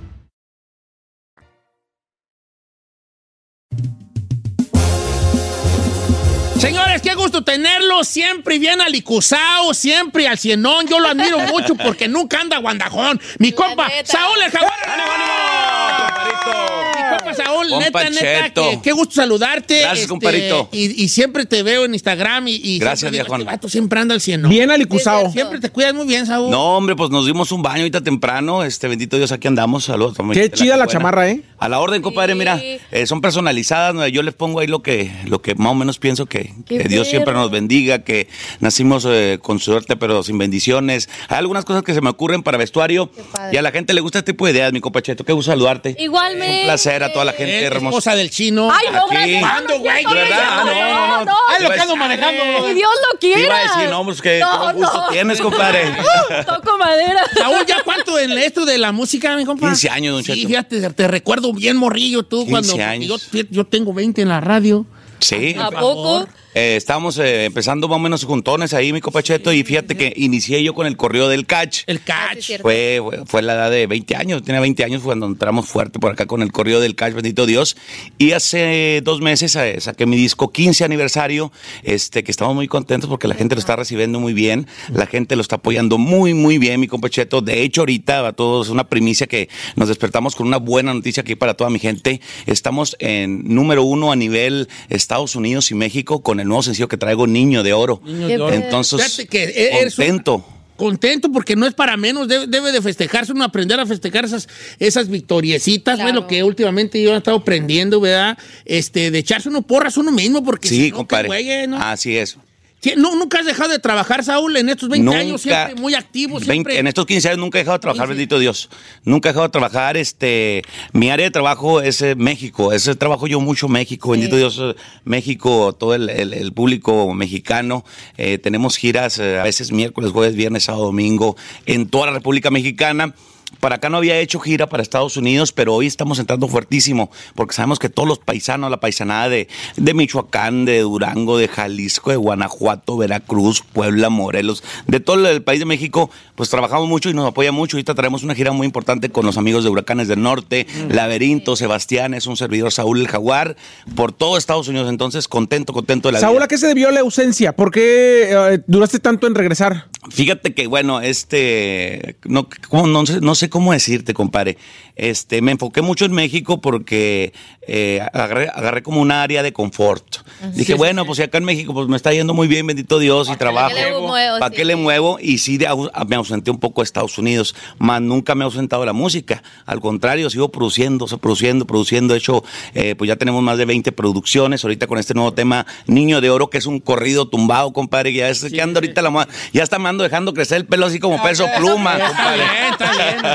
Señores, qué gusto tenerlo. Siempre bien alicuzado, siempre al cienón. Yo lo admiro <laughs> mucho porque nunca anda guandajón. Mi compa, neta. Saúl el Jaguar. Mi compa Saúl, Compa neta, neta, Cheto. qué gusto saludarte. este, Gracias, compadrito. Y, y siempre te veo en Instagram y, y Gracias, siempre digo, este vato siempre anda al cienón. Bien alicuzado. Siempre te cuidas muy bien, Saúl. No, hombre, pues nos dimos un baño ahorita temprano. Este bendito Dios, aquí andamos. Saludos. Qué chida la chamarra, ¿eh? A la orden, compadre, mira, eh, son personalizadas. ¿no? Yo les pongo ahí lo que, lo que más o menos pienso que, Dios siempre nos bendiga, que nacimos eh, con suerte pero sin bendiciones. Hay algunas cosas que se me ocurren para vestuario y a la gente le gusta este tipo de ideas, mi compa Cheto. Qué gusto saludarte. Igualmente. Es un placer a toda la gente hermosa. esposa del chino. Ay, no, Aquí. gracias. ¿Cuándo, güey? no, ¿Verdad? no, No, no, no. Ay, lo que Iba a ando manejando. Ni Dios lo quiera. iba a decir, no, pues que No, qué gusto no. tienes, compadre. <laughs> Toco madera. <laughs> Saúl, ¿ya cuánto en esto de la música, mi compa? 15 años, don Sí, Cheto. fíjate, te recuerdo bien morrillo tú 15 cuando años. Yo, yo tengo 20 en la radio. Sí. ¿A poco? Eh, estábamos eh, empezando más o menos juntones ahí, mi copacheto, y fíjate que inicié yo con el correo del catch. El Ah, sí, catch. Fue, fue, fue la edad de 20 años, tenía 20 años cuando entramos fuerte por acá con el correo del catch, bendito Dios. Y hace dos meses eh, saqué mi disco 15 aniversario, este, que estamos muy contentos porque la gente lo está recibiendo muy bien, la gente lo está apoyando muy, muy bien, mi compacheto. De hecho, ahorita a todos una primicia que nos despertamos con una buena noticia aquí para toda mi gente. Estamos en número uno a nivel Estados Unidos y México con el nuevo sencillo que traigo, Niño de Oro. Niño de oro. Entonces, que un- contento. Contento porque no es para menos, debe, debe de festejarse, uno aprender a festejar esas, esas victoriecitas, Claro. lo que últimamente yo he estado aprendiendo, ¿verdad? Este, de echarse uno porras uno mismo, porque si Sí, no, compadre. qué güey, ¿no? Así es. No, nunca has dejado de trabajar, Saúl, en estos 20 años, siempre muy activo, 20 siempre. en estos 15 años nunca he dejado de trabajar, bendito Dios. Nunca he dejado de trabajar. Este, mi área de trabajo es eh, México. Ese trabajo yo mucho México, bendito Dios, eh, México, todo el, el- el público mexicano. Eh, tenemos giras eh, a veces miércoles, jueves, viernes, sábado, domingo, en toda la República Mexicana. Para acá no había hecho gira para Estados Unidos, pero hoy estamos entrando fuertísimo, porque sabemos que todos los paisanos, la paisanada de, de Michoacán, de Durango, de Jalisco, de Guanajuato, Veracruz, Puebla, Morelos, de todo el país de México, pues trabajamos mucho y nos apoya mucho. Ahorita traemos una gira muy importante con los amigos de Huracanes del Norte, Laberinto, Sebastián, es un servidor, Saúl el Jaguar, por todo Estados Unidos. Entonces, contento, contento de la Saúl, vida. ¿a qué se debió la ausencia? ¿Por qué eh, duraste tanto en regresar? Fíjate que, bueno, este, no, ¿cómo? no, sé, no sé cómo decirte, compadre. Este, me enfoqué mucho en México porque eh, agarré, agarré como un área de confort. Dije, Sí, bueno, pues si acá en México pues me está yendo muy bien, bendito Dios, y trabajo. le muevo? ¿Para Sí. qué le muevo? Y sí, de me ausenté un poco a Estados Unidos, más nunca me he ausentado de la música. Al contrario, sigo produciendo, produciendo, produciendo. De hecho, eh, pues ya tenemos más de 20 producciones. Ahorita con este nuevo tema, Niño de Oro, que es un corrido tumbado, compadre. Ya es que anda ahorita la moda. Ya está me ando dejando crecer el pelo así como peso pluma, Está compadre. bien, está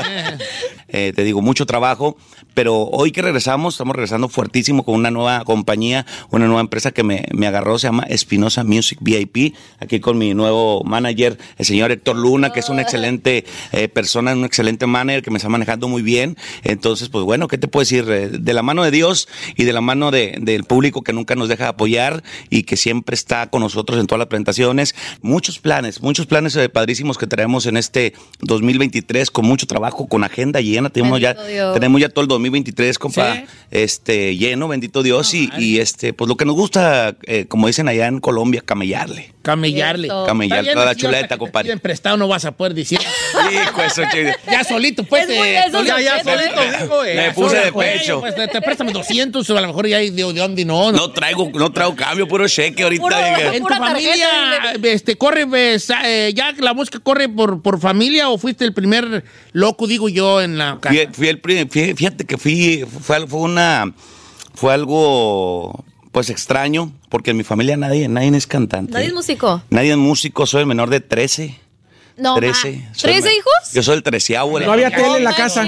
bien. <laughs> Eh, te digo, mucho trabajo, pero hoy que regresamos, estamos regresando fuertísimo con una nueva compañía, una nueva empresa que me, me agarró, se llama Espinosa Music VIP, aquí con mi nuevo manager, el señor Héctor Luna, que es una excelente eh, persona, un excelente manager que me está manejando muy bien. Entonces, pues bueno, ¿qué te puedo decir? Eh, De la mano de Dios y de la mano de- del público que nunca nos deja de apoyar y que siempre está con nosotros en todas las presentaciones. Muchos planes, muchos planes eh, padrísimos que traemos en este 2023 con mucho trabajo, con agenda llena. Tenemos ya, Dios. tenemos ya todo el 2023, compa, Sí. este, lleno, bendito Dios. y, y, este, pues lo que nos gusta, eh, como dicen allá en Colombia, camellarle. Camellarle. Camellar toda la chuleta, compadre. piden prestado no vas a poder decir. Hijo, eso. Ya solito, pues. Eh, eso, ya, ya solito ¿eh? dijo, eh, Me puse de pecho. Pues te, te préstame 200, o a lo mejor ya hay de, de dónde no. No traigo, no traigo cambio, puro cheque ahorita. Puro-. En tu familia, tarjeta, este, corre, ves, eh, ya la música corre por, por familia o fuiste el primer loco, digo yo, en la casa? Fui el fíjate que fui, fue una, fue algo, pues extraño, porque en mi familia nadie, nadie es cantante. ¿Nadie es músico? Nadie es músico, soy el menor de 13. No, 13. ma. Soy el ¿13 me- hijos? Yo soy el treceavo. No había tele en la casa.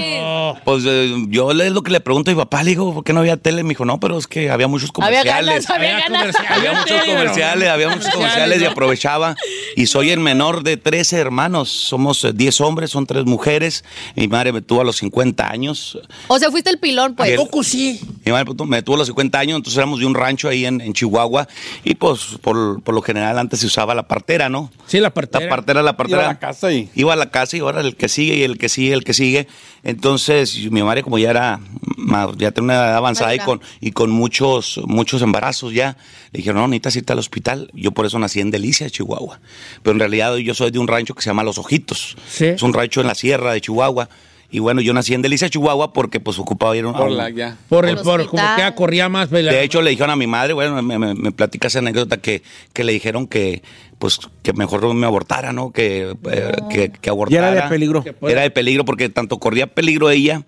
Pues eh, yo le- es lo que le pregunto a mi papá, le digo, ¿por qué no había tele? Me dijo, no, pero es que había muchos Había comerciales. ganas, había ganas. comercial- Había muchos comerciales, había muchos comerciales y aprovechaba. Y soy el menor de 13 hermanos. Somos eh, 10 hombres, son 3 mujeres. Mi madre me tuvo a los 50 años. O sea, fuiste el pilón, pues. Poco sí. Mi madre me tuvo a los 50 años, entonces éramos de un rancho ahí en, en Chihuahua. Y pues por, por lo general antes se usaba la partera, ¿no? Sí, la partera. La partera, la partera. Iba a la casa y- Iba a la casa y ahora el que sigue y el que sigue, el que sigue. Entonces, mi madre como ya era, ya tenía una edad avanzada y con, y con muchos, muchos embarazos ya, le dijeron, no, necesitas irte al hospital. Yo por eso nací en Delicia, Chihuahua. Pero en realidad yo soy de un rancho que se llama Los Ojitos. Sí. Es un rancho en la sierra de Chihuahua. Y bueno, yo nací en Delicia, Chihuahua, porque pues ocupaba ir a un- Por la, ya. Por el, por, como que ya corría más. ¿verdad? de hecho, le dijeron a mi madre, bueno, me, me, me platica esa anécdota que, que le dijeron que, pues, que mejor me abortara, ¿no? Que, eh, que, que abortara. Y era de peligro. Era de peligro porque tanto corría peligro ella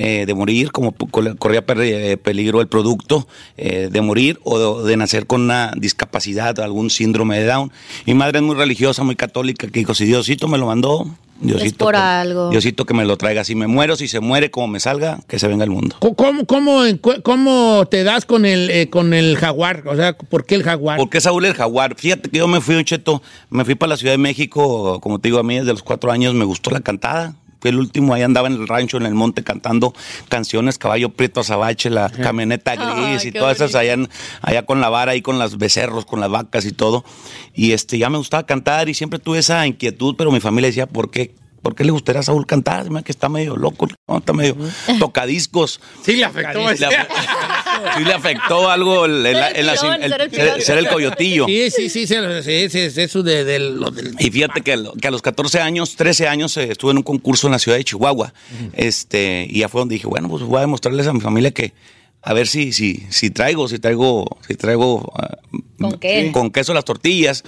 eh, de morir como corría eh, peligro el producto eh, de morir o de, de nacer con una discapacidad, algún síndrome de Down. Mi madre es muy religiosa, muy católica, que dijo, si Diosito me lo mandó, Diosito, por que, algo. Diosito que me lo traiga. Si me muero, si se muere, como me salga, que se venga el mundo. ¿Cómo, cómo, cómo te das con el, eh, con el jaguar? O sea, ¿por qué el jaguar? ¿Por qué Saúl el Jaguar? Fíjate que yo me fui, un cheto, me fui para la Ciudad de México, como te digo, a mí desde los cuatro años me gustó la cantada. El último, ahí andaba en el rancho, en el monte, cantando canciones, Caballo Prieto Azabache, la camioneta gris Ay, y todas esas allá, en- allá con la vara, ahí con las becerros, con las vacas y todo. Y este, ya me gustaba cantar y siempre tuve esa inquietud, pero mi familia decía, ¿por qué? ¿Por qué le gustaría a Saúl cantar? Que está medio loco, ¿no? está medio tocadiscos. Sí le afectó. Le afe- sí le afectó algo el, el- Ser el el- ser el ser- el coyotillo. Sí, sí, sí, sí, sí, sí, es eso de, de lo del... Y fíjate que, que a los 14 años, 13 años, eh, estuve en un concurso en la ciudad de Chihuahua. este Y ya fue donde dije, bueno, pues voy a demostrarles a mi familia que a ver si, si, si traigo, si traigo, si traigo ah, ¿Con qué? con queso las tortillas.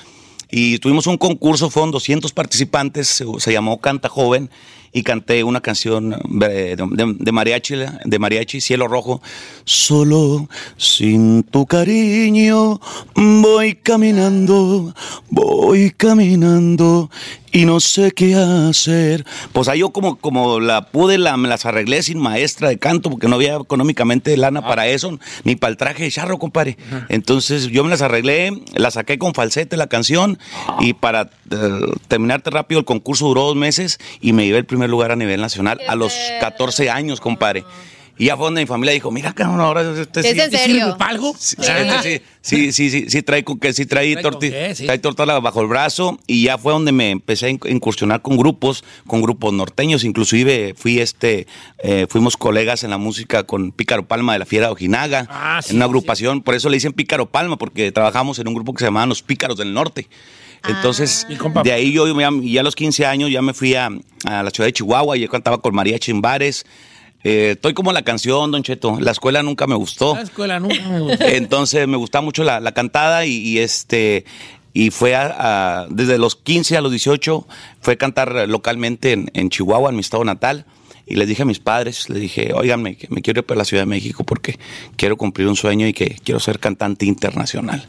Y tuvimos un concurso, fueron 200 participantes, se, se llamó Canta Joven. Y canté una canción de, de- de mariachi, de mariachi, Cielo Rojo. Solo sin tu cariño voy caminando, voy caminando y no sé qué hacer. Pues ahí yo como, como la pude, la, me las arreglé sin maestra de canto porque no había económicamente lana para eso, ni para el traje de charro, compadre. Entonces yo me las arreglé, la saqué con falsete la canción y para eh, terminarte rápido el concurso duró dos meses y me llevé el primer lugar a nivel nacional a los 14 años, compadre. Y ya fue donde mi familia dijo, mira, cabrón, ahora este ¿Es sí- en serio? ¿Para algo? Sí, sí, sí, sí, sí, sí, trae con que sí trae, Trae torti- qué, sí. trae torta bajo el brazo y ya fue donde me empecé a inc- incursionar con grupos, con grupos norteños, inclusive fui este, eh, fuimos colegas en la música con Pícaro Palma de la Fiera de Ojinaga, Ah, sí, en una agrupación, por eso le dicen Pícaro Palma, porque trabajamos en un grupo que se llamaba Los Pícaros del Norte. Entonces, de ahí yo ya, ya a los 15 años ya me fui a, a la ciudad de Chihuahua y yo cantaba con María Chimbares. Eh, estoy como la canción, Don Cheto. La escuela nunca me gustó. La escuela nunca me gustó. Entonces me gustaba mucho la, la cantada y, y, este y fue a- a- desde los 15 a los 18 fue a cantar localmente en, en Chihuahua, en mi estado natal. Y les dije a mis padres, les dije, óiganme, que me quiero ir para la Ciudad de México porque quiero cumplir un sueño y que quiero ser cantante internacional.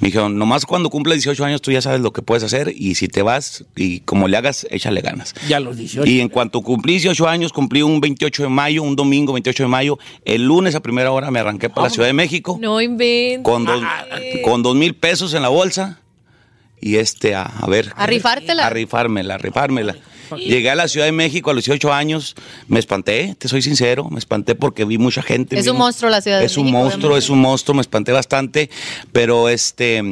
Me dijeron, nomás cuando cumple 18 años tú ya sabes lo que puedes hacer y si te vas y como le hagas, échale ganas. Ya los 18. Y en cuanto cumplí 18 años, cumplí un 28 de mayo, un domingo 28 de mayo, el lunes a primera hora me arranqué para la Ciudad de México No inventes. con dos, con dos mil pesos en la bolsa y este, a, a ver. A rifártela. A rifármela, a rifármela. Llegué a la Ciudad de México a los 18 años, me espanté, te soy sincero, me espanté porque vi mucha gente. Es vi un monstruo la Ciudad de Es un México, monstruo, es un monstruo, me espanté bastante, pero este,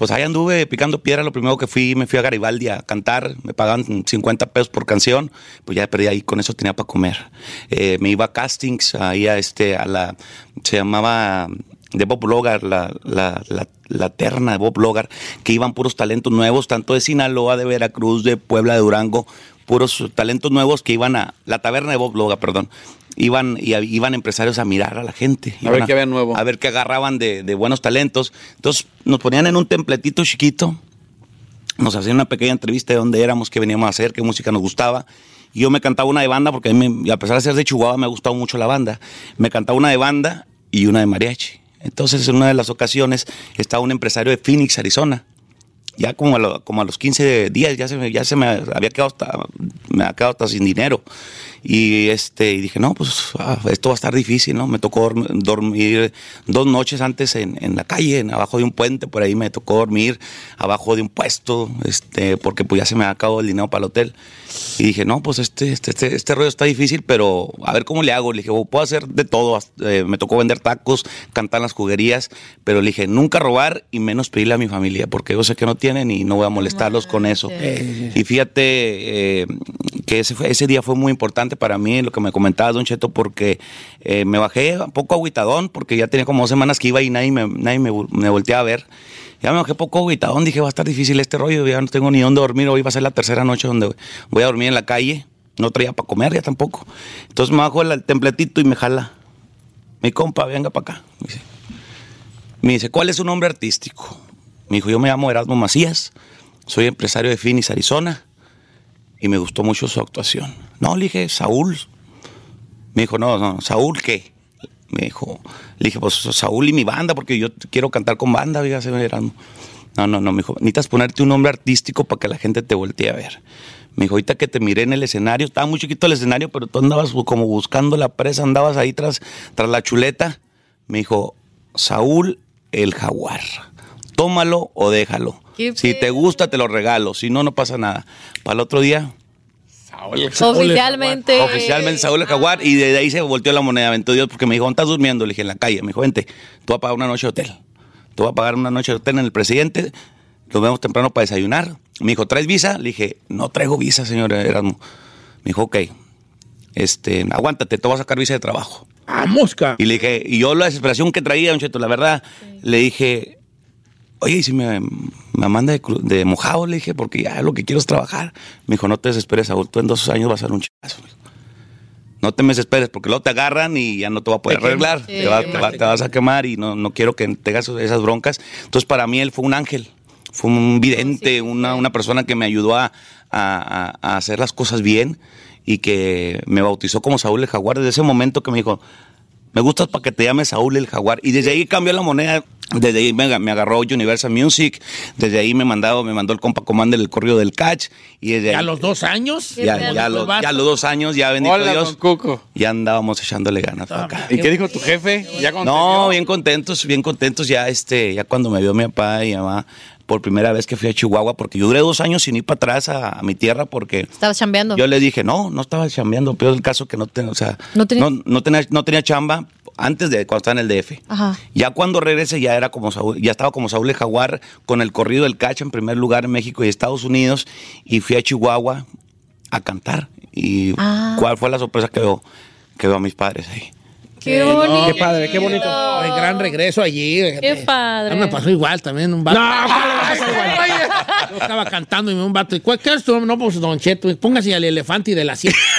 pues ahí anduve picando piedra, lo primero que fui, me fui a Garibaldi a cantar, me pagaban 50 pesos por canción, pues ya perdí ahí, con eso tenía para comer. Eh, me iba a castings, ahí a este, a la, se llamaba de Bob Logar, la, la, la, la terna de Bob Logar, que iban puros talentos nuevos, tanto de Sinaloa, de Veracruz, de Puebla, de Durango, puros talentos nuevos que iban a la taberna de Bob Logar, perdón. Iban, y iban empresarios a mirar a la gente. A ver qué había nuevo. A ver qué agarraban de, de buenos talentos. Entonces nos ponían en un templetito chiquito, nos hacían una pequeña entrevista de dónde éramos, qué veníamos a hacer, qué música nos gustaba. Y yo me cantaba una de banda, porque a, mí a pesar de ser de Chihuahua, me ha gustado mucho la banda. Me cantaba una de banda y una de mariachi. Entonces, en una de las ocasiones, estaba un empresario de Phoenix, Arizona. Ya como a, lo- como a los 15 días, ya se me, había quedado hasta, me había quedado hasta sin dinero. Y este y dije, no, pues ah, esto va a estar difícil, ¿no? Me tocó dorm- dormir dos noches antes en, en la calle, en, abajo de un puente, por ahí me tocó dormir abajo de un puesto, este, porque pues ya se me había acabado el dinero para el hotel. Y dije, no, pues este, este, este, este rollo está difícil, pero a ver cómo le hago. Le dije, "Oh, puedo hacer de todo. eh, me tocó vender tacos, cantar en las juguerías, pero le dije, nunca robar y menos pedirle a mi familia, porque yo sé que no tienen y no voy a molestarlos con eso. Y fíjate eh, que ese, ese día fue muy importante para mí, lo que me comentaba Don Cheto, porque eh, me bajé un poco aguitadón, porque ya tenía como dos semanas que iba y nadie me, nadie me, me volteaba a ver. Ya me bajé poco aguitadón, dije, va a estar difícil este rollo, ya no tengo ni dónde dormir, hoy va a ser la tercera noche donde voy a dormir en la calle, no traía para comer ya tampoco. Entonces me bajo el templetito y me jala. Mi compa, venga para acá. Me dice, me dice, ¿cuál es su nombre artístico? Me dijo, yo me llamo Erasmo Macías, soy empresario de Phoenix, Arizona, y me gustó mucho su actuación. No, le dije, Saúl. Me dijo, no, no, ¿Saúl qué? Me dijo, le dije, pues Saúl y mi banda, porque yo quiero cantar con banda, fíjate, Erasmo. No, no, no, me dijo, necesitas ponerte un nombre artístico para que la gente te voltee a ver. Me dijo, ahorita que te miré en el escenario, estaba muy chiquito el escenario, pero tú andabas como buscando la presa, andabas ahí tras, tras la chuleta. Me dijo, Saúl el jaguar. Tómalo o déjalo. Si te gusta, te lo regalo. Si no, no pasa nada. Para el otro día, Oficialmente. Oficialmente Saúl el Jaguar y desde ahí se volteó la moneda, bendito Dios, porque me dijo, ¿dónde estás durmiendo? Le dije, en la calle. Me dijo, vente, tú vas a pagar una noche de hotel. Tú vas a pagar una noche de hotel en el presidente, nos vemos temprano para desayunar. Me dijo, ¿traes visa? Le dije, no traigo visa, señor Erasmo. Me dijo, ok, este, aguántate, te voy a sacar visa de trabajo. ¡Ah, mosca! Y le dije, y yo la desesperación que traía, Don Cheto, la verdad, le dije, oye, ¿y si me, me manda de, de mojado? Le dije, porque ya lo que quiero es trabajar. Me dijo, no te desesperes, Saúl, tú en dos años vas a ser un chicazo. No te me desesperes, porque luego te agarran y ya no te va a poder Te arreglar. Te, va- Te te va- te vas a quemar y no, no quiero que tengas esas broncas. Entonces, para mí, él fue un ángel. Fue un vidente, una, una persona que me ayudó a, a- a- a hacer las cosas bien. y que me bautizó como Saúl el Jaguar. Desde ese momento que me dijo, me gustas para que te llames Saúl el Jaguar. Y desde ahí cambió la moneda. Desde ahí me, me agarró Universal Music. Desde ahí me mandaba, me mandó el compa Commander el correo del catch. Y desde ¿Ya a ahí- los dos años? ya, ya, los, ya los dos años, ya bendito Hola, Dios. don Cuco. Ya andábamos echándole ganas para acá. ¿Y qué dijo tu jefe? ¿Ya cuando te No, bien contentos, bien contentos ya este, ya cuando me vio mi papá y mi mamá por primera vez que fui a Chihuahua, porque yo duré dos años sin ir para atrás a, a mi tierra porque Estabas chambeando. yo le dije, no, no estaba chambeando, pero el caso que no tenía, o sea, ¿No tenías? no, no tenía, no tenía chamba antes de cuando estaba en el DF. Ajá. Ya cuando regresé ya era como Saúl, ya estaba como Saúl Jaguar con el corrido del cacha en primer lugar en México y Estados Unidos y fui a Chihuahua a cantar. Y Ah. cuál fue la sorpresa que veo, que veo a mis padres ahí. Qué bonito. Qué padre, qué bonito. El gran regreso allí. Qué padre. A mí me pasó igual también un vato. No, ¿cuál le pasó igual? <laughs> Yo estaba cantando y me un vato. ¿Y cuál qué es tu nombre? No, pues Don Cheto. Póngase al elefante y de la sierra. <laughs>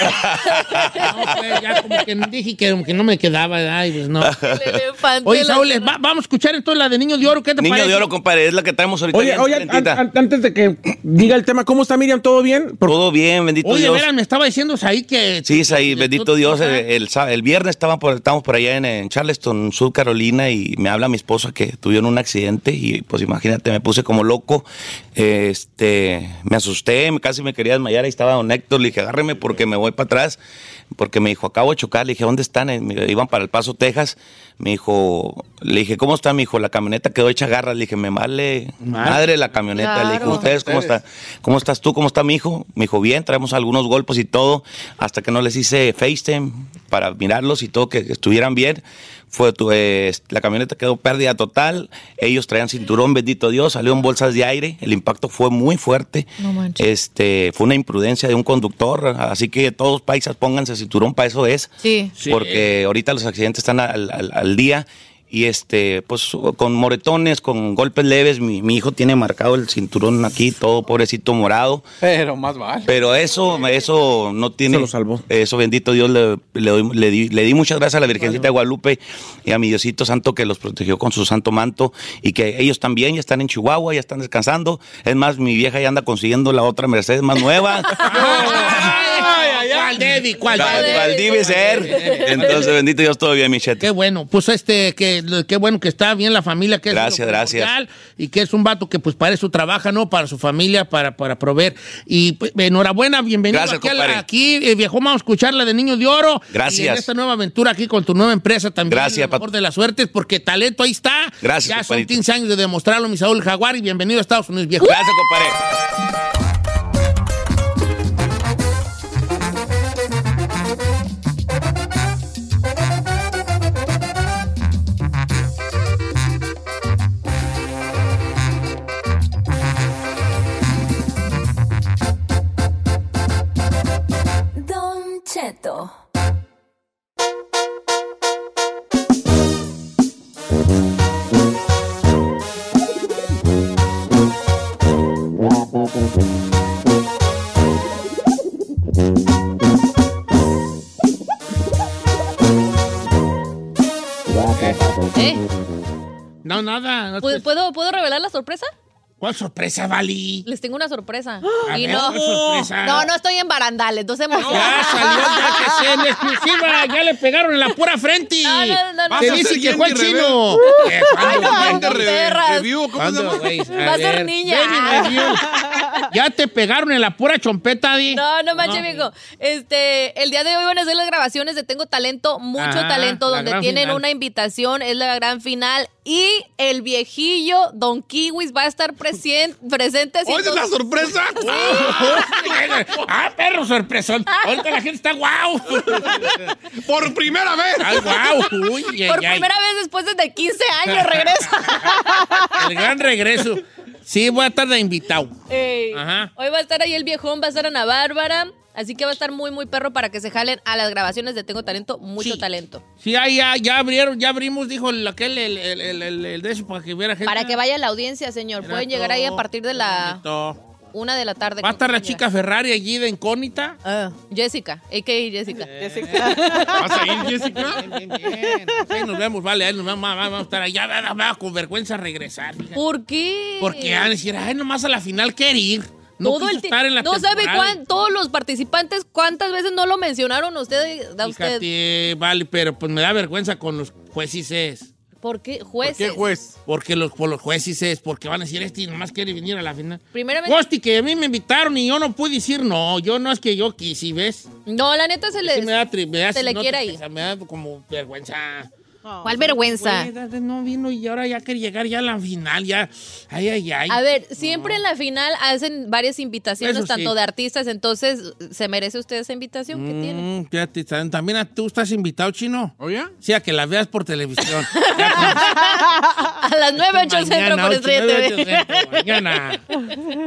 no, pues, ya como que dije que, que no me quedaba. Ay, pues no. El elefante Oye, Saúl, va- vamos a escuchar entonces la de Niño de Oro. ¿Qué te Niño parece? de oro, compadre, es la que traemos ahorita. Oye, bien oye, an- calentita. an- antes de que diga el tema, ¿cómo está Miriam? ¿Todo bien? Por- Todo bien, bendito Oye, de Dios. veras, me estaba diciendo ahí que... Sí, es ahí, bendito Dios. El, el sa- el viernes estaban por, estábamos por allá en, Charleston, Sur Carolina, y me habla mi esposa que tuvieron un accidente y pues imagínate, me puse como loco. Este, me asusté, casi me quería desmayar. Ahí estaba don Héctor, le dije, agárreme porque me voy para atrás. Porque me dijo, acabo de chocar. Le dije, ¿dónde están? Eh, me- Iban para El Paso, Texas. Me dijo, le dije, ¿cómo está? Me dijo, la camioneta quedó hecha garra. Le dije, me vale madre la camioneta. Le dije. ¿ustedes cómo están? ¿Cómo estás tú? ¿Cómo está mi hijo? Me dijo, bien, traemos algunos golpes y todo, hasta que no les hice FaceTime para mirarlos y todo, que estuvieran bien. Fue tu- eh, la camioneta quedó pérdida total. Ellos traían cinturón, bendito Dios, salió en bolsas de aire. El impacto fue muy fuerte. No manches. Este, fue una imprudencia de un conductor. Así que todos paisas pónganse cinturón, para eso es. Sí. Porque ahorita los accidentes están al, al- al día. Y este, pues con moretones, con golpes leves, mi, mi hijo tiene marcado el cinturón aquí, todo pobrecito morado. Pero más vale. Pero eso, eso no tiene. Se lo salvó. Eso, bendito Dios, le, le doy- le di, le di muchas gracias a la Virgencita de Guadalupe y a mi Diosito Santo que los protegió con su santo manto y que ellos también ya están en Chihuahua, ya están descansando. Es más, mi vieja ya anda consiguiendo la otra Mercedes más nueva. <laughs> <laughs> Ay, ¿Cuál, Debbie? ¿Cuál? Debbie? Ser. Entonces, bendito Dios, todo bien, mi cheto. Qué bueno, pues este, que, qué bueno que está bien la familia, que es Gracias, lo gracias. Y que es un vato que pues para eso trabaja, ¿no? Para su familia, para, para proveer. Y pues, enhorabuena, bienvenido Gracias, aquí, a la- compadre. aquí eh, viejo, vamos a escuchar la de Niño de Oro. Gracias. Y en esta nueva aventura aquí con tu nueva empresa también. Gracias, mejor de las suertes, porque talento ahí está. Gracias, Ya son compadrito. 15 años de demostrarlo, mi Saúl Jaguar, y bienvenido a Estados Unidos, viejo. Gracias, compadre. Nada. no ¿Puedo, ¿puedo, ¿Puedo revelar la sorpresa? ¿Cuál sorpresa, Vali? Les tengo una sorpresa. A y ver, no, no, no estoy en barandal, entonces Ya salió, ya que sea en exclusiva, ya le pegaron en la pura frente. No, no, no, no. Se dice que fue el chino. Ay, ¿Cuándo? no, Gente no, re- perras. review, ¿cómo se ¿Cuándo, Ya te pegaron en la pura chompeta, Di. No, no manches, amigo. Este, el día de hoy van a hacer las grabaciones de Tengo Talento, mucho Ajá, talento, donde tienen final. una invitación, es la gran final. Y el viejillo Don Kiwis va a estar presien- presente. ¿Oye todo- la sorpresa? <laughs> ah, perro sorpresón. Ahorita la gente está guau. Por primera vez. Ay, guau. Uy, ay, Por primera vez después de 15 años regresa. <laughs> El gran regreso. Sí, voy a estar de invitado. Ajá. Hoy va a estar ahí el viejón, va a estar Ana Bárbara. Así que va a estar muy, muy perro para que se jalen a las grabaciones de Tengo Talento, mucho Sí. talento. Sí, ya, ya, ya abrieron, ya abrimos, dijo el, aquel, el, el, el, el- de eso, para que viera gente. Para que vaya la audiencia, señor. Pueden llegar ahí a partir de la Bonito. Una de la tarde. Va a estar la chica Ferrari allí de incógnita. Ah, Jessica, a.k.a. Jessica. ¿Vas a ir, <laughs> Jessica? Bien, bien, bien. Ahí nos vemos, vale, ahí nos vamos, vamos a estar allá, va, va, va, con vergüenza regresar. ¿Por qué? Porque van a decir, ay, nomás a la final quiere ir. No Todo el estar en la No sabe cuán, todos los participantes cuántas veces no lo mencionaron usted, a usted. Fíjate, vale, pero pues me da vergüenza con los jueces. ¿Por qué jueces? ¿Qué juez? Porque los, por los jueces, porque van a decir, este nomás quiere venir a la final. Primeramente, Costi, que a mí me invitaron y yo no pude decir no. Yo no es que yo quise, ¿ves? no, la neta se le Sí me da, tri- me da- se le quiere sea, Me da como vergüenza. ¿Cuál vergüenza? Güey, no vino y ahora ya quiere llegar ya a la final, ya. Ay, ay, ay. A ver, siempre en la final hacen varias invitaciones, Eso sí. tanto de artistas, entonces, ¿se merece usted esa invitación que tiene? Mm, fíjate, tam- también a- tú estás invitado, chino. ¿Oye? Sí, a que la veas por televisión. <laughs> A las 9, 8 el centro Mañana, por Estrella nueve, TV. ocho, centro, Mañana.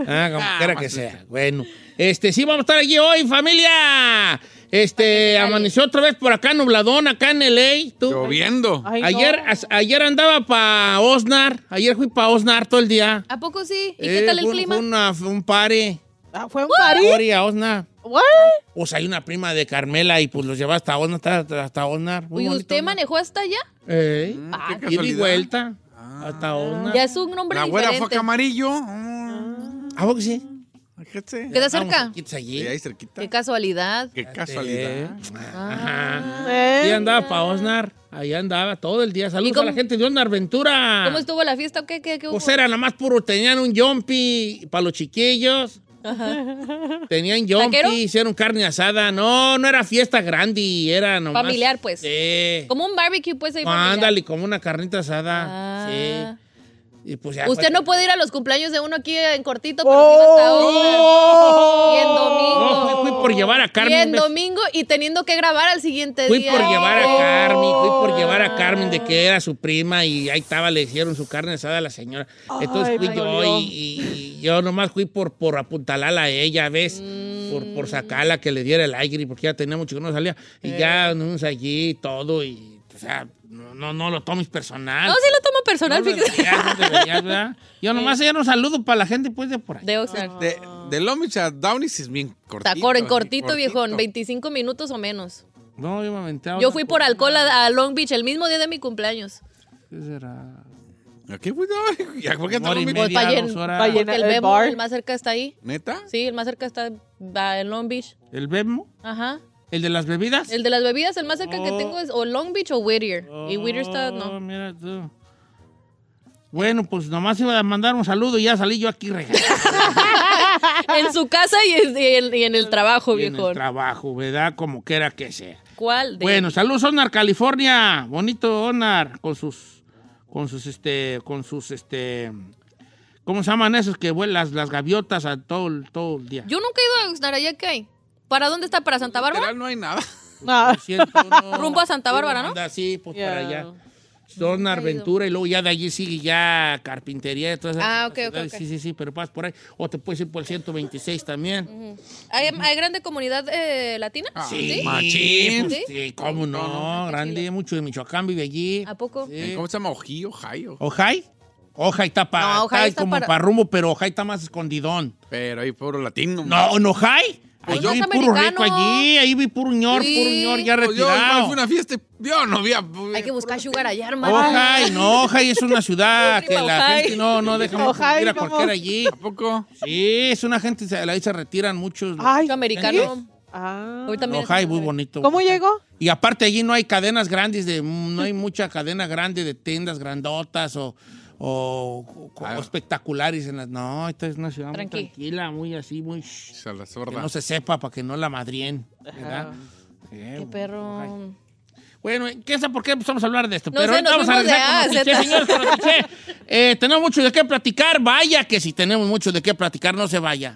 Ah, como quiera que sea. Bueno, este, sí, vamos a estar allí hoy, familia. Este, amaneció otra vez por acá, nubladón, acá en LA. ¿Tú? Lloviendo. Ay, no. Ayer, ayer andaba para Osnar. Ayer fui para Osnar todo el día. ¿A poco sí? ¿Y Eh, qué tal el fue- clima? Fue, una- fue un pare. Ah, ¿Fue un party? Ori a Osnar. What? Pues hay una prima de Carmela y pues los lleva hasta Osnar, hasta, hasta Osnar. Muy ¿Y bonito, usted Osnar. manejó hasta allá? Eh, Ah, qué y vuelta. Hasta Osnar. Ya es un nombre La güera fue diferente. a Camarillo. ¿A vos sí? Fíjate. ¿Queda cerca? allí. Sí, ahí cerquita. Qué casualidad. Qué casualidad. Ajá. Y andaba para Osnar. Ahí andaba todo el día. Saludos ¿Y cómo- a la gente de Osnar Ventura. ¿Cómo estuvo la fiesta o qué? ¿Qué, qué hubo? Pues era nada más puro. Tenían un jumpy para los chiquillos. Tenían jumpy, hicieron carne asada. No, no era fiesta grande, era nomás. Familiar, pues. Sí. Como un barbecue, pues, ahí. Ándale, como una carnita asada. Ah. Sí. Y pues ya Usted fue- no puede ir a los cumpleaños de uno aquí en cortito, pero sí va hasta ahora. Y en domingo. No, fui, fui por llevar a y Carmen. en ¿ves? domingo y teniendo que grabar al siguiente Fui día. por llevar a Oh. Carmen, fui por llevar a Carmen de que era su prima y ahí estaba, le hicieron su carne asada a la señora. Entonces Ay, fui me yo dolió. y, y- y yo nomás fui por, por apuntalarla a ella, ¿ves? Por, por sacarla, que le diera el aire, porque ya tenía mucho que no salía. Y ya nos allí y todo, y, o sea, no, no, no lo tomes personal. No, sí lo tomo personal, No fíjese. deberías, no deberías, ¿verdad? Yo nomás ya no saludo para la gente, pues, de por ahí. De Oxnard. De, de Long Beach a Downey sí es bien cortito. Está cor- en así, cortito, viejón. 25 minutos o menos. No, yo me aventé a Yo fui por alcohol a, a Long Beach el mismo día de mi cumpleaños. ¿Qué será? ¿A ¿Qué fue? <laughs> ¿Ya por qué Long Beach? media, pa' llen- dos horas. pa' Porque llenar el el Bemo, bar. el más cerca está ahí. ¿Neta? Sí, el más cerca está en Long Beach. ¿El Bemo? Ajá. ¿El de las bebidas? El de las bebidas, el más cerca que Oh. tengo es o Long Beach o Whittier. Y Whittier está, Oh, no. mira tú. Bueno, pues nomás iba a mandar un saludo y ya salí yo aquí <laughs> en su casa y en, y el trabajo, en el viejo. trabajo, ¿verdad? Como quiera que sea. ¿Cuál? De- Bueno, saludos Onar, California. Bonito Onar con sus con sus este con sus este ¿Cómo se llaman esos que vuelan las, las gaviotas a todo, el- todo el día? Yo nunca he ido a Oxnard, ¿allá qué hay? ¿Para dónde está? ¿Para Santa Bárbara? Literal, no hay nada. <laughs> Ah, siento, no. Rumbo a Santa Bárbara, ¿no? Anda así, pues Yeah. para allá. Onar, Ventura y luego ya de allí sigue ya carpintería y todas esas Ah, ok, ok. Sí, sí, sí, pero pasas por ahí. O te puedes ir por el 126 también. ¿Hay, hay grande comunidad eh, latina? Sí, machín. pues, sí, cómo no, grande, mucho de Michoacán vive allí. ¿A poco? Sí. ¿Cómo se llama? Ojío, Jayo. ¿Ojai? Ojai está para No, Ojai está como para- para rumbo, pero Ojai está más escondidón. Pero hay puro latino. No, en Ojai. Pues Ahí no vi puro rico allí, ahí vi puro ñor, Sí. puro ñor ya Pues yo retirado. a una fiesta y yo no había... Hay que buscar sugar allá, hermano. Ojai, no, Ojai es una ciudad que la Ojai. gente no, no deja ir a cualquiera allí. ¿A poco? Sí, es una gente, ahí se retiran muchos. Ay, americano. ah. Ojai, muy bonito. ¿Cómo llegó? Y aparte allí no hay cadenas grandes, de, no hay mucha cadena grande de tiendas grandotas o, o- o- Ah. o espectaculares en las... No, esta es una ciudad muy Tranqui. tranquila, muy así, muy... shh, que sorda. no se sepa para que no la madrien, ¿verdad? Sí, Qué perro. Bueno, ¿qué sé por qué empezamos a hablar de esto? No Pero sé, vamos a regresar con señores, con los clichés. Eh, tenemos mucho de qué platicar. Vaya que si tenemos mucho de qué platicar, no se vaya.